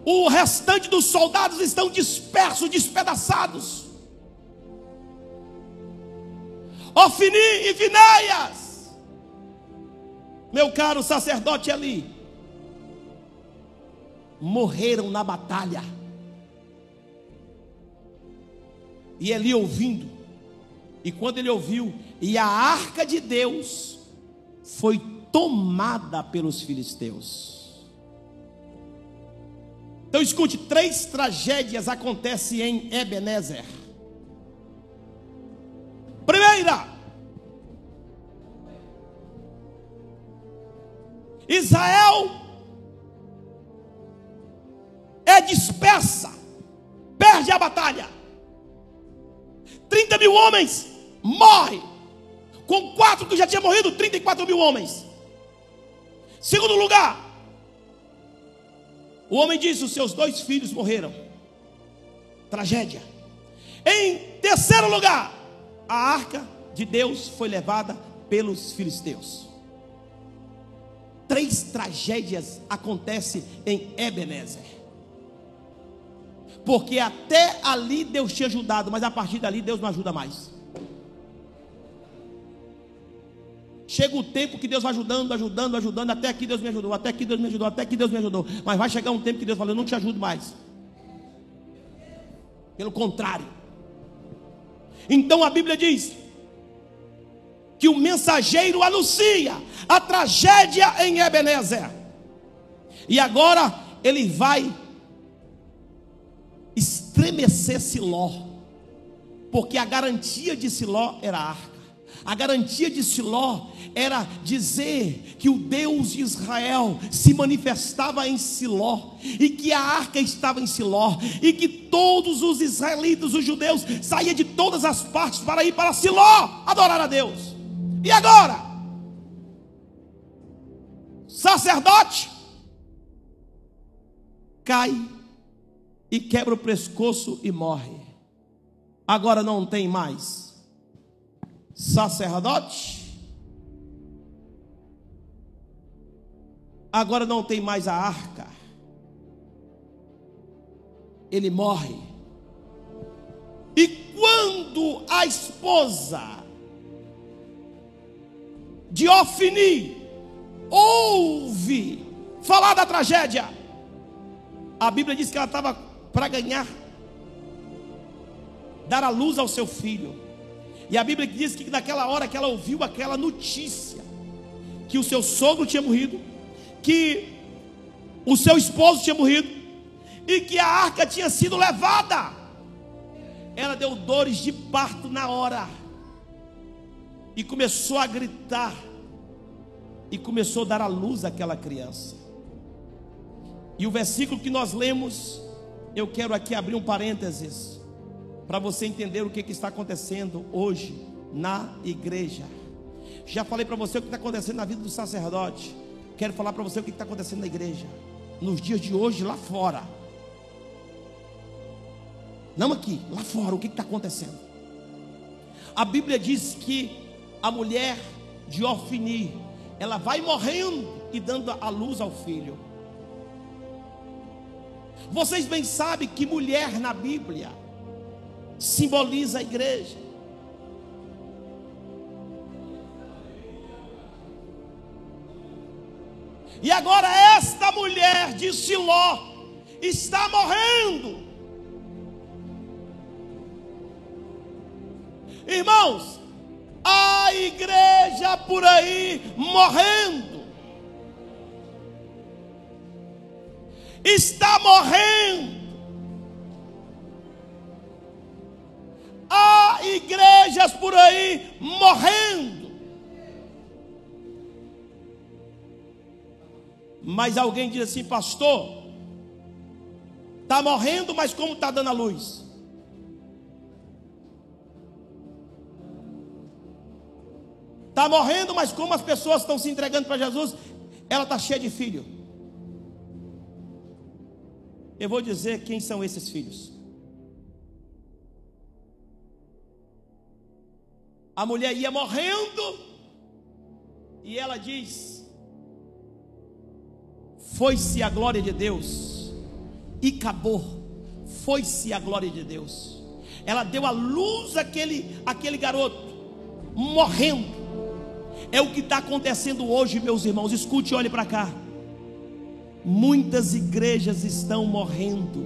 O restante dos soldados estão dispersos, despedaçados. Ofini e Vinéias, meu caro sacerdote ali, morreram na batalha. E Eli ouvindo, e quando ele ouviu, e a arca de Deus foi tomada pelos filisteus. Então escute, três tragédias acontecem em Ebenezer. Primeira, Israel é dispersa, perde a batalha. 30 mil homens morrem, com quatro que já tinham morrido, 34 mil homens. Segundo lugar, o homem disse: Os seus dois filhos morreram. Tragédia. Em terceiro lugar, a arca de Deus foi levada pelos filisteus. Três tragédias acontecem em Ebenezer. Porque até ali Deus tinha ajudado, mas a partir dali Deus não ajuda mais. Chega o tempo que Deus vai ajudando, ajudando, ajudando, até aqui Deus me ajudou, até aqui Deus me ajudou, até aqui Deus me ajudou. Mas vai chegar um tempo que Deus fala, eu não te ajudo mais. Pelo contrário. Então a Bíblia diz que o mensageiro anuncia a tragédia em Ebenezer. E agora ele vai estremecer Siló, porque a garantia de Siló era a arca. A garantia de Siló era dizer que o Deus de Israel se manifestava em Siló, e que a arca estava em Siló, e que todos os israelitas, os judeus, saíam de todas as partes para ir para Siló adorar a Deus. E agora? Sacerdote cai e quebra o pescoço e morre. Agora não tem mais sacerdote. Agora não tem mais a arca. Ele morre. E quando a esposa de Ofni ouve falar da tragédia, a Bíblia diz que ela estava para ganhar, dar a luz ao seu filho. E a Bíblia diz que naquela hora que ela ouviu aquela notícia, que o seu sogro tinha morrido, que o seu esposo tinha morrido, e que a arca tinha sido levada, ela deu dores de parto na hora, e começou a gritar, e começou a dar a luz àquela criança. E o versículo que nós lemos, eu quero aqui abrir um parênteses para você entender o que, que está acontecendo hoje na igreja. Já falei para você o que está acontecendo na vida do sacerdote. Quero falar para você o que está acontecendo na igreja, nos dias de hoje, lá fora. Não aqui, lá fora, o que está acontecendo? A Bíblia diz que a mulher de Ofni, ela vai morrendo e dando a luz ao filho. Vocês bem sabem que mulher na Bíblia simboliza a igreja. E agora esta mulher de Siló está morrendo. Irmãos, a igreja por aí morrendo. Está morrendo. Há igrejas por aí morrendo. Mas alguém diz assim, pastor, está morrendo, mas como está dando a luz? Está morrendo, mas como as pessoas estão se entregando para Jesus, ela está cheia de filho. Eu vou dizer quem são esses filhos. A mulher ia morrendo E ela diz: Foi-se a glória de Deus, e acabou. Foi-se a glória de Deus. Ela deu a luz àquele, àquele garoto, morrendo. É o que está acontecendo hoje, meus irmãos. Escute, olhe para cá. Muitas igrejas estão morrendo.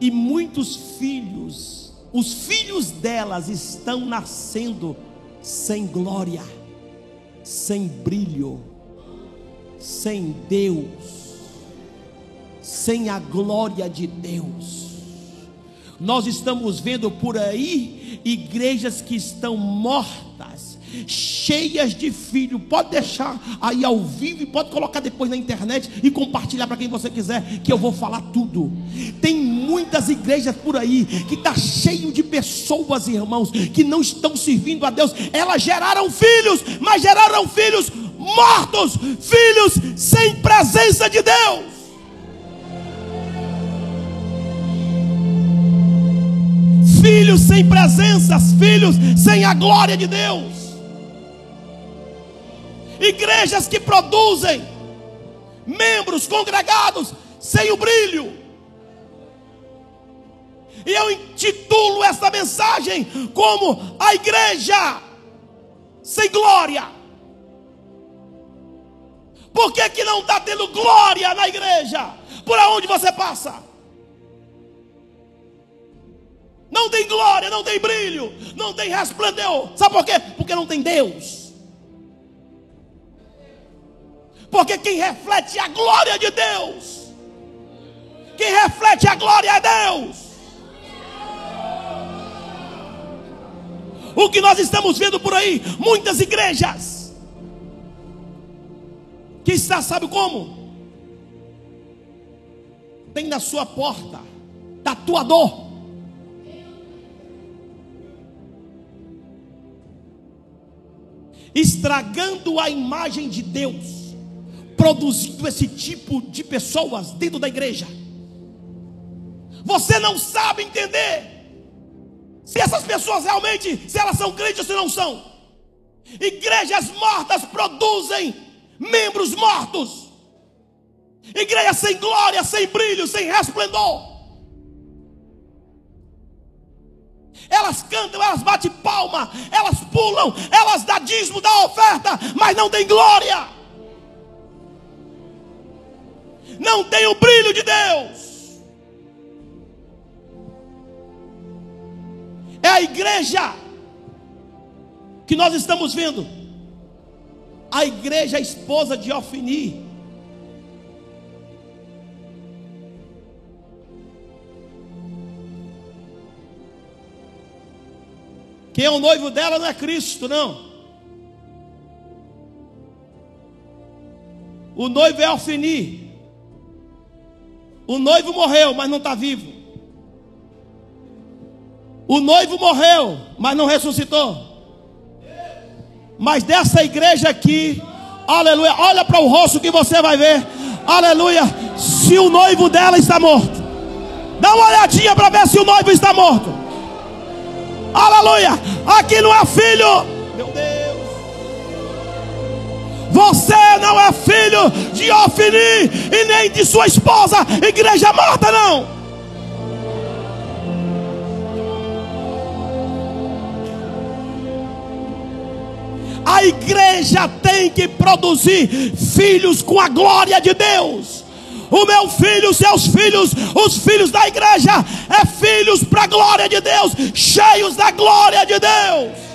E muitos filhos, os filhos delas estão nascendo sem glória, sem brilho, sem Deus, sem a glória de Deus. Nós estamos vendo por aí igrejas que estão mortas, cheias de filho. Pode deixar aí ao vivo e pode colocar depois na internet e compartilhar para quem você quiser, que eu vou falar tudo. Tem muitas igrejas por aí que está cheio de pessoas, irmãos, que não estão servindo a Deus. Elas geraram filhos, mas geraram filhos mortos, filhos sem presença de Deus. filhos sem presença, filhos sem a glória de Deus. Igrejas que produzem membros congregados sem o brilho. E eu intitulo esta mensagem como a igreja sem glória. Por que, que não está tendo glória na igreja? Por aonde você passa? Não tem glória, não tem brilho, não tem resplendor. Sabe por quê? Porque não tem Deus. Porque quem reflete a glória de Deus, quem reflete a glória é Deus. O que nós estamos vendo por aí, muitas igrejas, que está, sabe como? Tem na sua porta tatuador estragando a imagem de Deus, produzindo esse tipo de pessoas dentro da igreja. Você não sabe entender se essas pessoas realmente, se elas são crentes ou se não são. Igrejas mortas produzem membros mortos. Igreja sem glória, sem brilho, sem resplendor. elas cantam, elas batem palma, elas pulam, elas dão dízimo, dão oferta, mas não tem glória. Não tem o brilho de Deus. É a igreja que nós estamos vendo. A igreja esposa de Ofni Quem é o noivo dela não é Cristo, não. O noivo é Alfini. O noivo morreu, mas não está vivo. O noivo morreu, mas não ressuscitou. Mas dessa igreja aqui, aleluia, olha para o rosto que você vai ver, aleluia. Se o noivo dela está morto, dá uma olhadinha para ver se o noivo está morto. Aleluia. Aqui não é filho. Meu Deus. Você não é filho de Ofni e nem de sua esposa, igreja morta, não. A igreja tem que produzir filhos com a glória de Deus o meu filho, seus filhos, os filhos da igreja, é filhos para a glória de Deus, cheios da glória de Deus.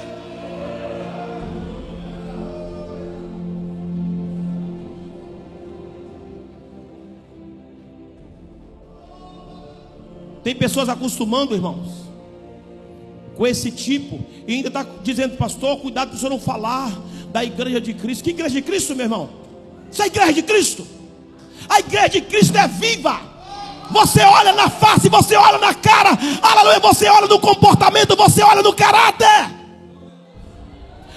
Tem pessoas acostumando, irmãos, com esse tipo, e ainda está dizendo, pastor, cuidado para o senhor não falar da igreja de Cristo. Que igreja de Cristo, meu irmão? Isso é igreja de Cristo. A igreja de Cristo é viva. Você olha na face, você olha na cara, aleluia, você olha no comportamento, você olha no caráter.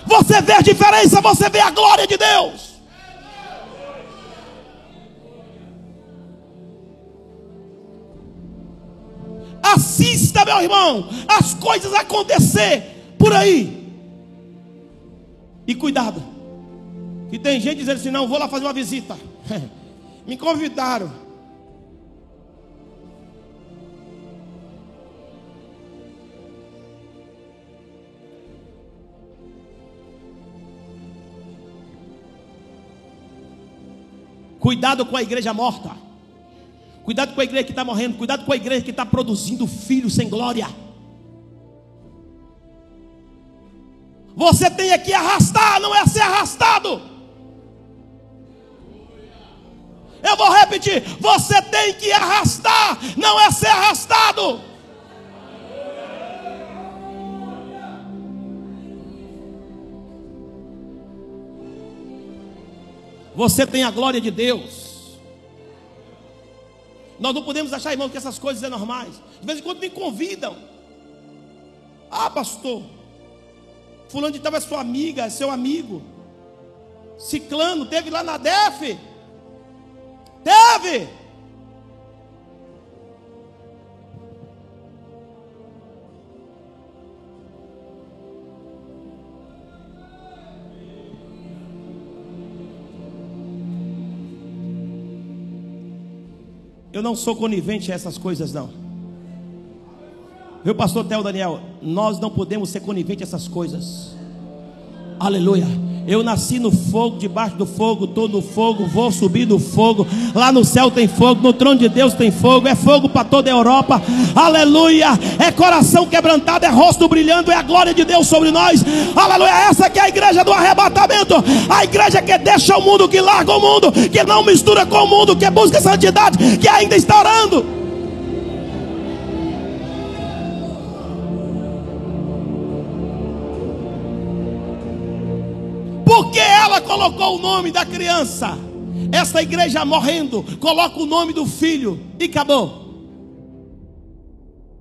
Você vê a diferença, você vê a glória de Deus. Assista, meu irmão, as coisas acontecer por aí. E cuidado. Que tem gente dizendo assim: não, vou lá fazer uma visita. Me convidaram. Cuidado com a igreja morta. Cuidado com a igreja que está morrendo. Cuidado com a igreja que está produzindo filhos sem glória. Você tem que arrastar, não é ser arrastado. Eu vou repetir: você tem que arrastar, não é ser arrastado. Você tem a glória de Deus. Nós não podemos achar, irmão, que essas coisas são normais. De vez em quando me convidam. Ah, pastor. Fulano de tal é sua amiga, é seu amigo. Ciclano, teve lá na DEF. Teve. Eu não sou conivente a essas coisas, não. Viu, pastor Theo Daniel? Nós não podemos ser coniventes a essas coisas. Aleluia. Eu nasci no fogo, debaixo do fogo, estou no fogo, vou subir no fogo. Lá no céu tem fogo, no trono de Deus tem fogo, é fogo para toda a Europa. Aleluia! É coração quebrantado, é rosto brilhando, é a glória de Deus sobre nós. Aleluia! Essa que é a igreja do arrebatamento. A igreja que deixa o mundo, que larga o mundo, que não mistura com o mundo, que busca santidade, que ainda está orando. Ela colocou o nome da criança. Essa igreja morrendo, coloca o nome do filho e acabou.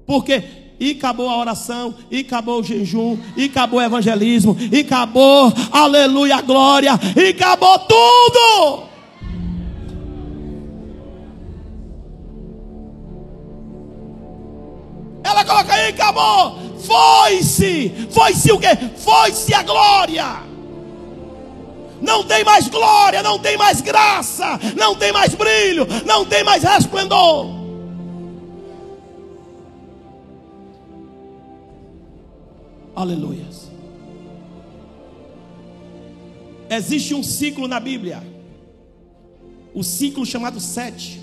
Porque e acabou a oração, e acabou o jejum, e acabou o evangelismo, e acabou, aleluia, glória, e acabou tudo. Ela coloca aí, acabou. Foi-se, foi-se o que? Foi-se a glória não tem mais glória, não tem mais graça, não tem mais brilho, não tem mais resplendor. Aleluia. Existe um ciclo na Bíblia, o ciclo chamado sete.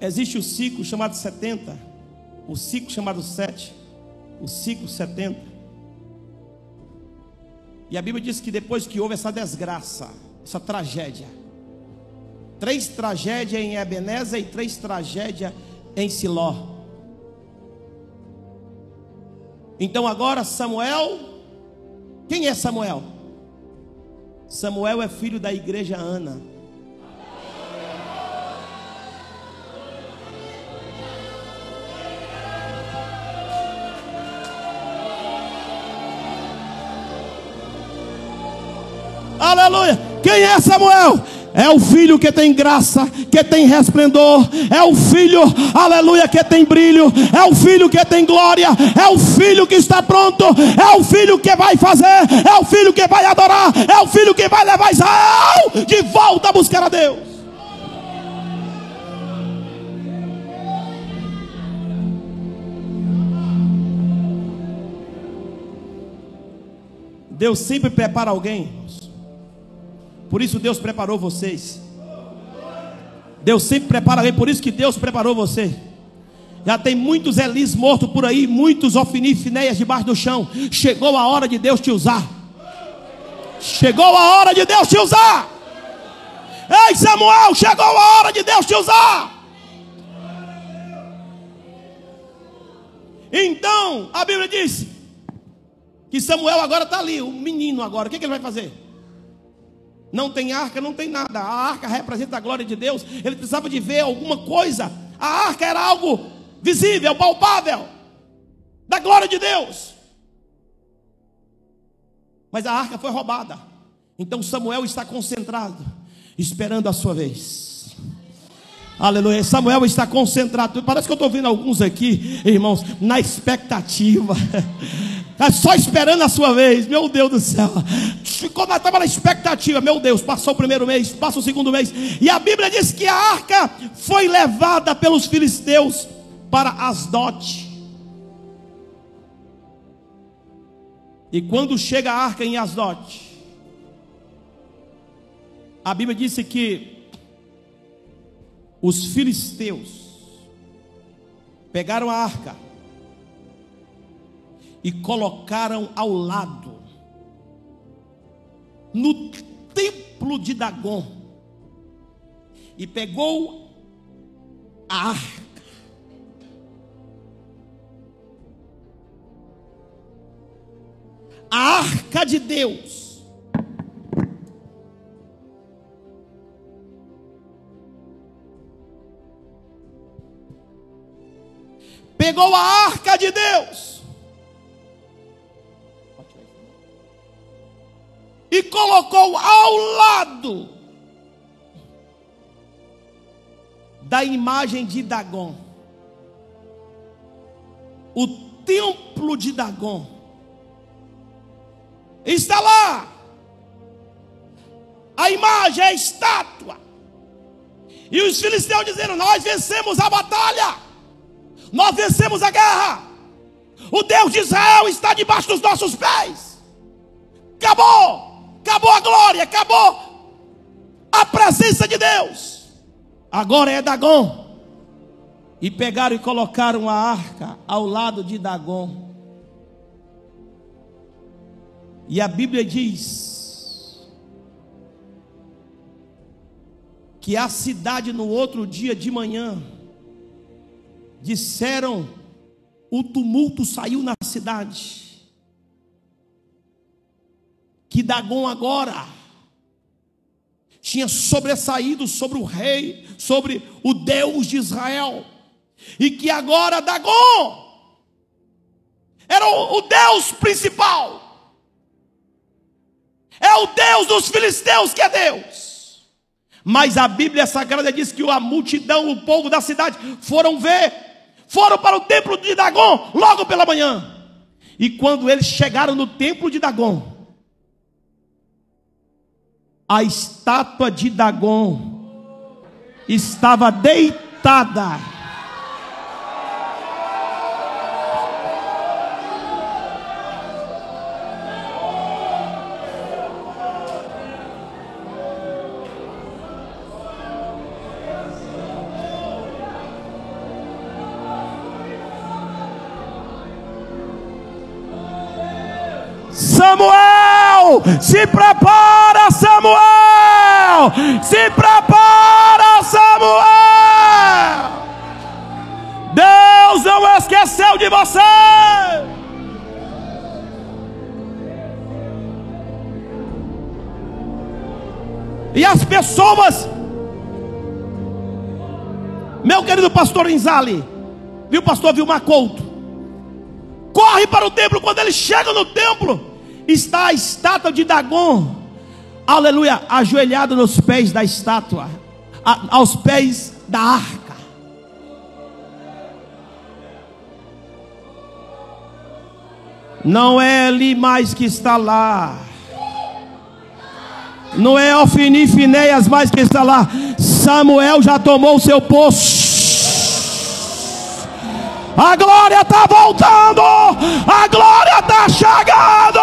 Existe o ciclo chamado 70, o ciclo chamado sete, o ciclo 70. E a Bíblia diz que depois que houve essa desgraça, essa tragédia, três tragédias em Ebenezer e três tragédias em Siló. Então agora Samuel, quem é Samuel? Samuel é filho da igreja Ana. Aleluia. Quem é Samuel? É o filho que tem graça, que tem resplendor. É o filho, aleluia, que tem brilho. É o filho que tem glória. É o filho que está pronto. É o filho que vai fazer. É o filho que vai adorar. É o filho que vai levar Israel de volta a buscar a Deus. Deus sempre prepara alguém por isso Deus preparou vocês. Deus sempre prepara alguém, por isso que Deus preparou você. Já tem muitos Elis mortos por aí, muitos Ofni Finéias debaixo do chão. Chegou a hora de Deus te usar. Chegou a hora de Deus te usar. Ei Samuel, chegou a hora de Deus te usar. Então, a Bíblia diz que Samuel agora está ali, o menino agora. O que, que ele vai fazer? Não tem arca, não tem nada. A arca representa a glória de Deus. Ele precisava de ver alguma coisa. A arca era algo visível, palpável, da glória de Deus. Mas a arca foi roubada. Então Samuel está concentrado, esperando a sua vez. Aleluia. Samuel está concentrado. Parece que eu estou vendo alguns aqui, irmãos, na expectativa. Tá só esperando a sua vez. Meu Deus do céu. Ficou estava na expectativa. Meu Deus, passou o primeiro mês, passa o segundo mês. E a Bíblia diz que a arca foi levada pelos filisteus para Asdote. E quando chega a arca em Asdote, a Bíblia disse que os filisteus pegaram a arca e colocaram ao lado no templo de Dagon e pegou a arca a arca de Deus. Pegou a arca de Deus e colocou ao lado da imagem de Dagon. O templo de Dagon Está lá. A imagem, a estátua. E os filisteus dizendo: Nós vencemos a batalha. Nós vencemos a guerra. O Deus de Israel está debaixo dos nossos pés. Acabou. Acabou a glória. Acabou a presença de Deus. Agora é Dagon. E pegaram e colocaram a arca ao lado de Dagon. E a Bíblia diz que a cidade no outro dia de manhã disseram o tumulto saiu na cidade. Que Dagon agora tinha sobressaído sobre o rei, sobre o Deus de Israel, e que agora Dagon era o, Deus principal. É o Deus dos filisteus que é Deus. Mas a Bíblia Sagrada diz que a multidão, o povo da cidade, foram ver, foram para o templo de Dagon logo pela manhã. E quando eles chegaram no templo de Dagon, a estátua de Dagon estava deitada Se prepara, Samuel, se prepara, Samuel. Deus não esqueceu de você. E as pessoas, meu querido pastor Inzali, viu, pastor Vilmar Couto, corre para o templo. Quando ele chega no templo, está a estátua de Dagon, aleluia, ajoelhado nos pés da estátua, a, aos pés da arca. Não é ali mais que está lá. Não é Ofini Finéias mais que está lá. Samuel já tomou o seu posto. A glória está voltando. A glória está chegando.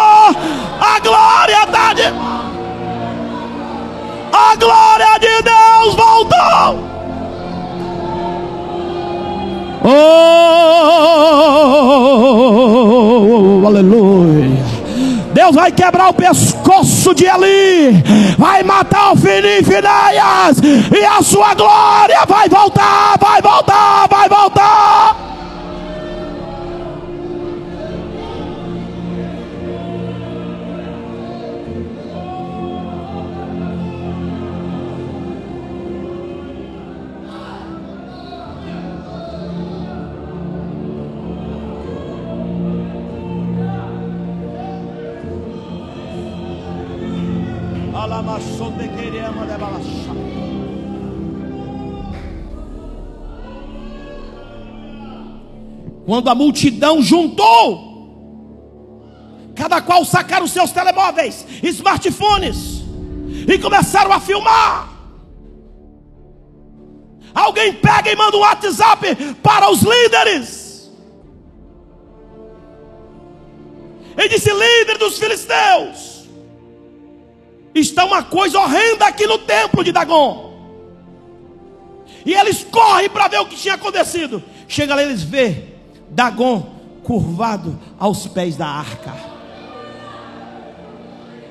A glória está de. A glória de Deus voltou. Oh, aleluia. Deus vai quebrar o pescoço de Eli, vai matar o filho e e a sua glória vai voltar, vai voltar, vai voltar. Quando a multidão juntou, cada qual sacaram seus telemóveis, smartphones, e começaram a filmar. Alguém pega e manda um WhatsApp para os líderes. E disse: líder dos filisteus, está uma coisa horrenda aqui no templo de Dagon. E eles correm para ver o que tinha acontecido. Chega lá, eles vê Dagon curvado aos pés da arca.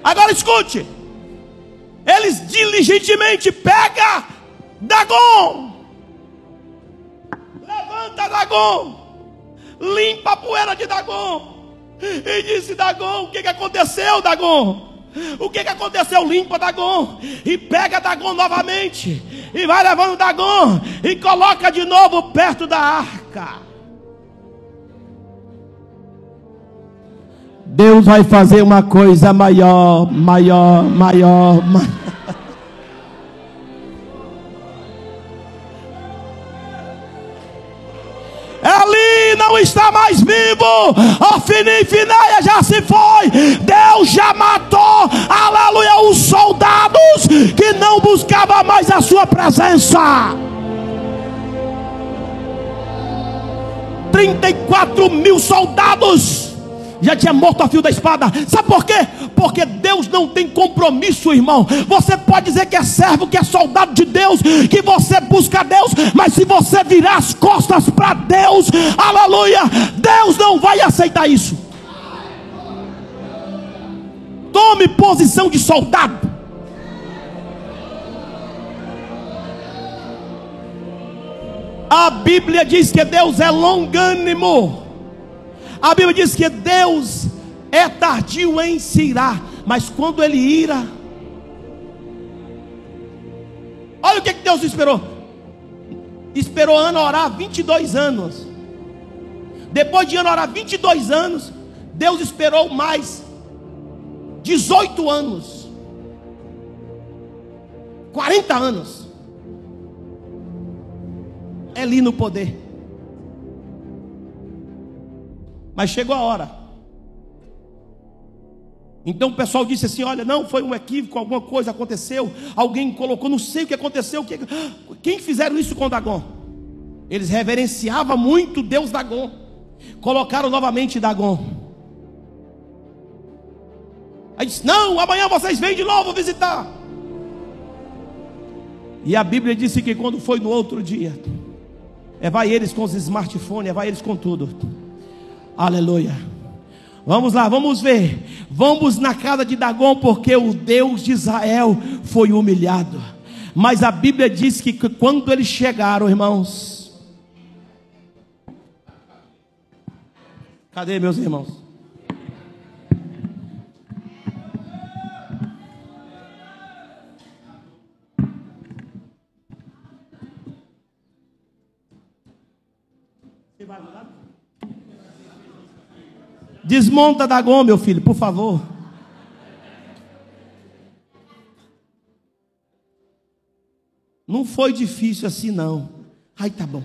Agora escute. Eles diligentemente pegam Dagon. Levanta Dagon. Limpa a poeira de Dagon. E disse Dagon, o que, que aconteceu, Dagon? O que, que aconteceu? Limpa Dagon e pega Dagon novamente e vai levando Dagon e coloca de novo perto da arca. Deus vai fazer uma coisa maior, maior, maior. maior. Eli não está mais vivo. Ofini Finéia já se foi. Deus já matou, aleluia, os soldados que não buscavam mais a sua presença. 34 mil soldados já tinha morto a fio da espada. Sabe por quê? Porque Deus não tem compromisso, irmão. Você pode dizer que é servo, que é soldado de Deus, que você busca Deus, mas se você virar as costas para Deus, aleluia, Deus não vai aceitar isso. Tome posição de soldado. A Bíblia diz que Deus é longânimo a Bíblia diz que Deus é tardio em se irar, mas quando ele ira, olha o que, que Deus esperou. Esperou Ana orar 22 anos. Depois de Ana orar 22 anos, Deus esperou mais 18 anos. 40 anos. É ali no poder. Mas chegou a hora. Então o pessoal disse assim: olha, não, foi um equívoco, alguma coisa aconteceu, alguém colocou, não sei o que aconteceu. Quem fizeram isso com Dagon? Eles reverenciavam muito Deus Dagon. Colocaram novamente Dagon. Aí disse: Não, amanhã vocês vêm de novo visitar. E a Bíblia disse que quando foi no outro dia, é vai eles com os smartphones, é vai eles com tudo. Aleluia. Vamos lá, vamos ver. Vamos na casa de Dagon, porque o Deus de Israel foi humilhado. Mas a Bíblia diz que quando eles chegaram, irmãos. Cadê meus irmãos? Desmonta Dagon, meu filho, por favor. Não foi difícil assim, não. Ai, tá bom.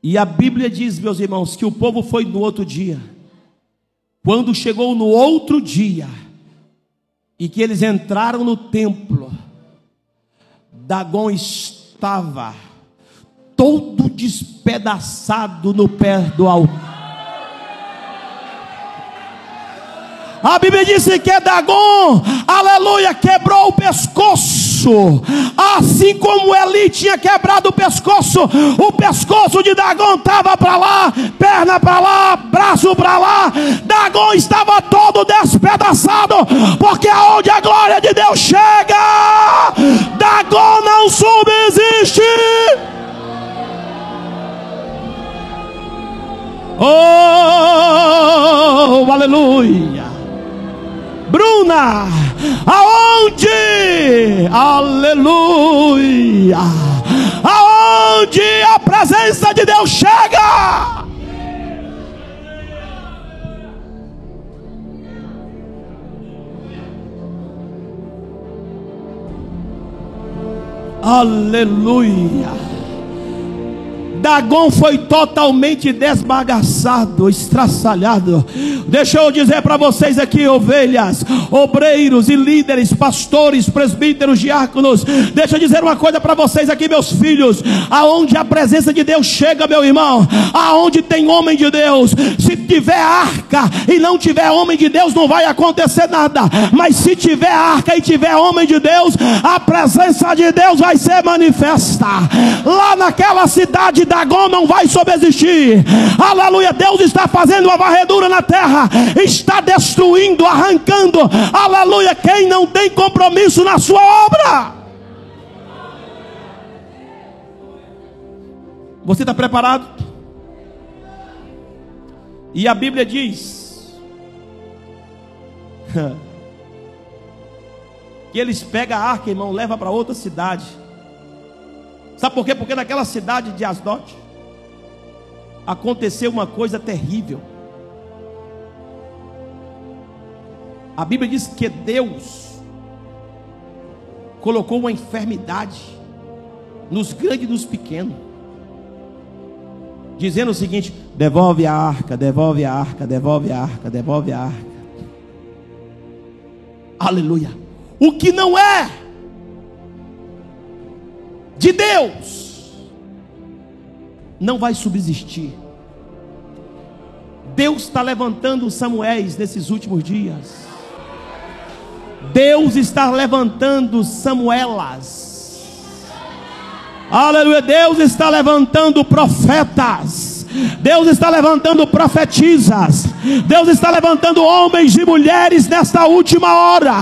E a Bíblia diz, meus irmãos, que o povo foi no outro dia. Quando chegou no outro dia, e que eles entraram no templo, Dagon estava todo despedaçado no pé do altar. A Bíblia diz que Dagon, aleluia, quebrou o pescoço. Assim como Eli tinha quebrado o pescoço, o pescoço de Dagon estava para lá, perna para lá, braço para lá. Dagon estava todo despedaçado, porque aonde a glória de Deus chega, Dagon não subsiste. Oh, aleluia. Bruna, aonde? Aleluia. Aonde a presença de Deus chega? Aleluia. Dagon foi totalmente desbagaçado, estraçalhado. Deixa eu dizer para vocês aqui, ovelhas, obreiros e líderes, pastores, presbíteros, diáconos. Deixa eu dizer uma coisa para vocês aqui, meus filhos. Aonde a presença de Deus chega, meu irmão, aonde tem homem de Deus, se tiver arca e não tiver homem de Deus, não vai acontecer nada. Mas se tiver arca e tiver homem de Deus, a presença de Deus vai ser manifesta. Lá naquela cidade, Dagon não vai subsistir. Aleluia, Deus está fazendo uma varredura na terra, está destruindo, arrancando. Aleluia, quem não tem compromisso na sua obra. Você está preparado? E a Bíblia diz que eles pegam a arca, irmão, leva para outra cidade. Sabe por quê? Porque naquela cidade de Asdod aconteceu uma coisa terrível. A Bíblia diz que Deus colocou uma enfermidade nos grandes e nos pequenos dizendo o seguinte: devolve a arca, devolve a arca, devolve a arca, devolve a arca. Aleluia. O que não é de Deus não vai subsistir. Deus está levantando Samuéis nesses últimos dias. Deus está levantando Samuelas Aleluia. Deus está levantando profetas. Deus está levantando profetisas. Deus está levantando homens e mulheres nesta última hora.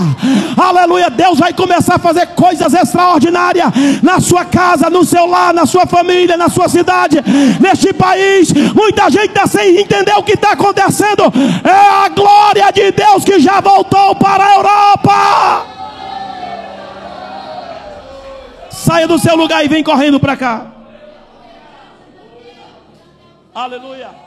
Aleluia. Deus vai começar a fazer coisas extraordinárias na sua casa, no seu lar, na sua família, na sua cidade, neste país. Muita gente está sem entender o que está acontecendo. É a glória de Deus que já voltou para a Europa. Saia do seu lugar e vem correndo para cá. Aleluia.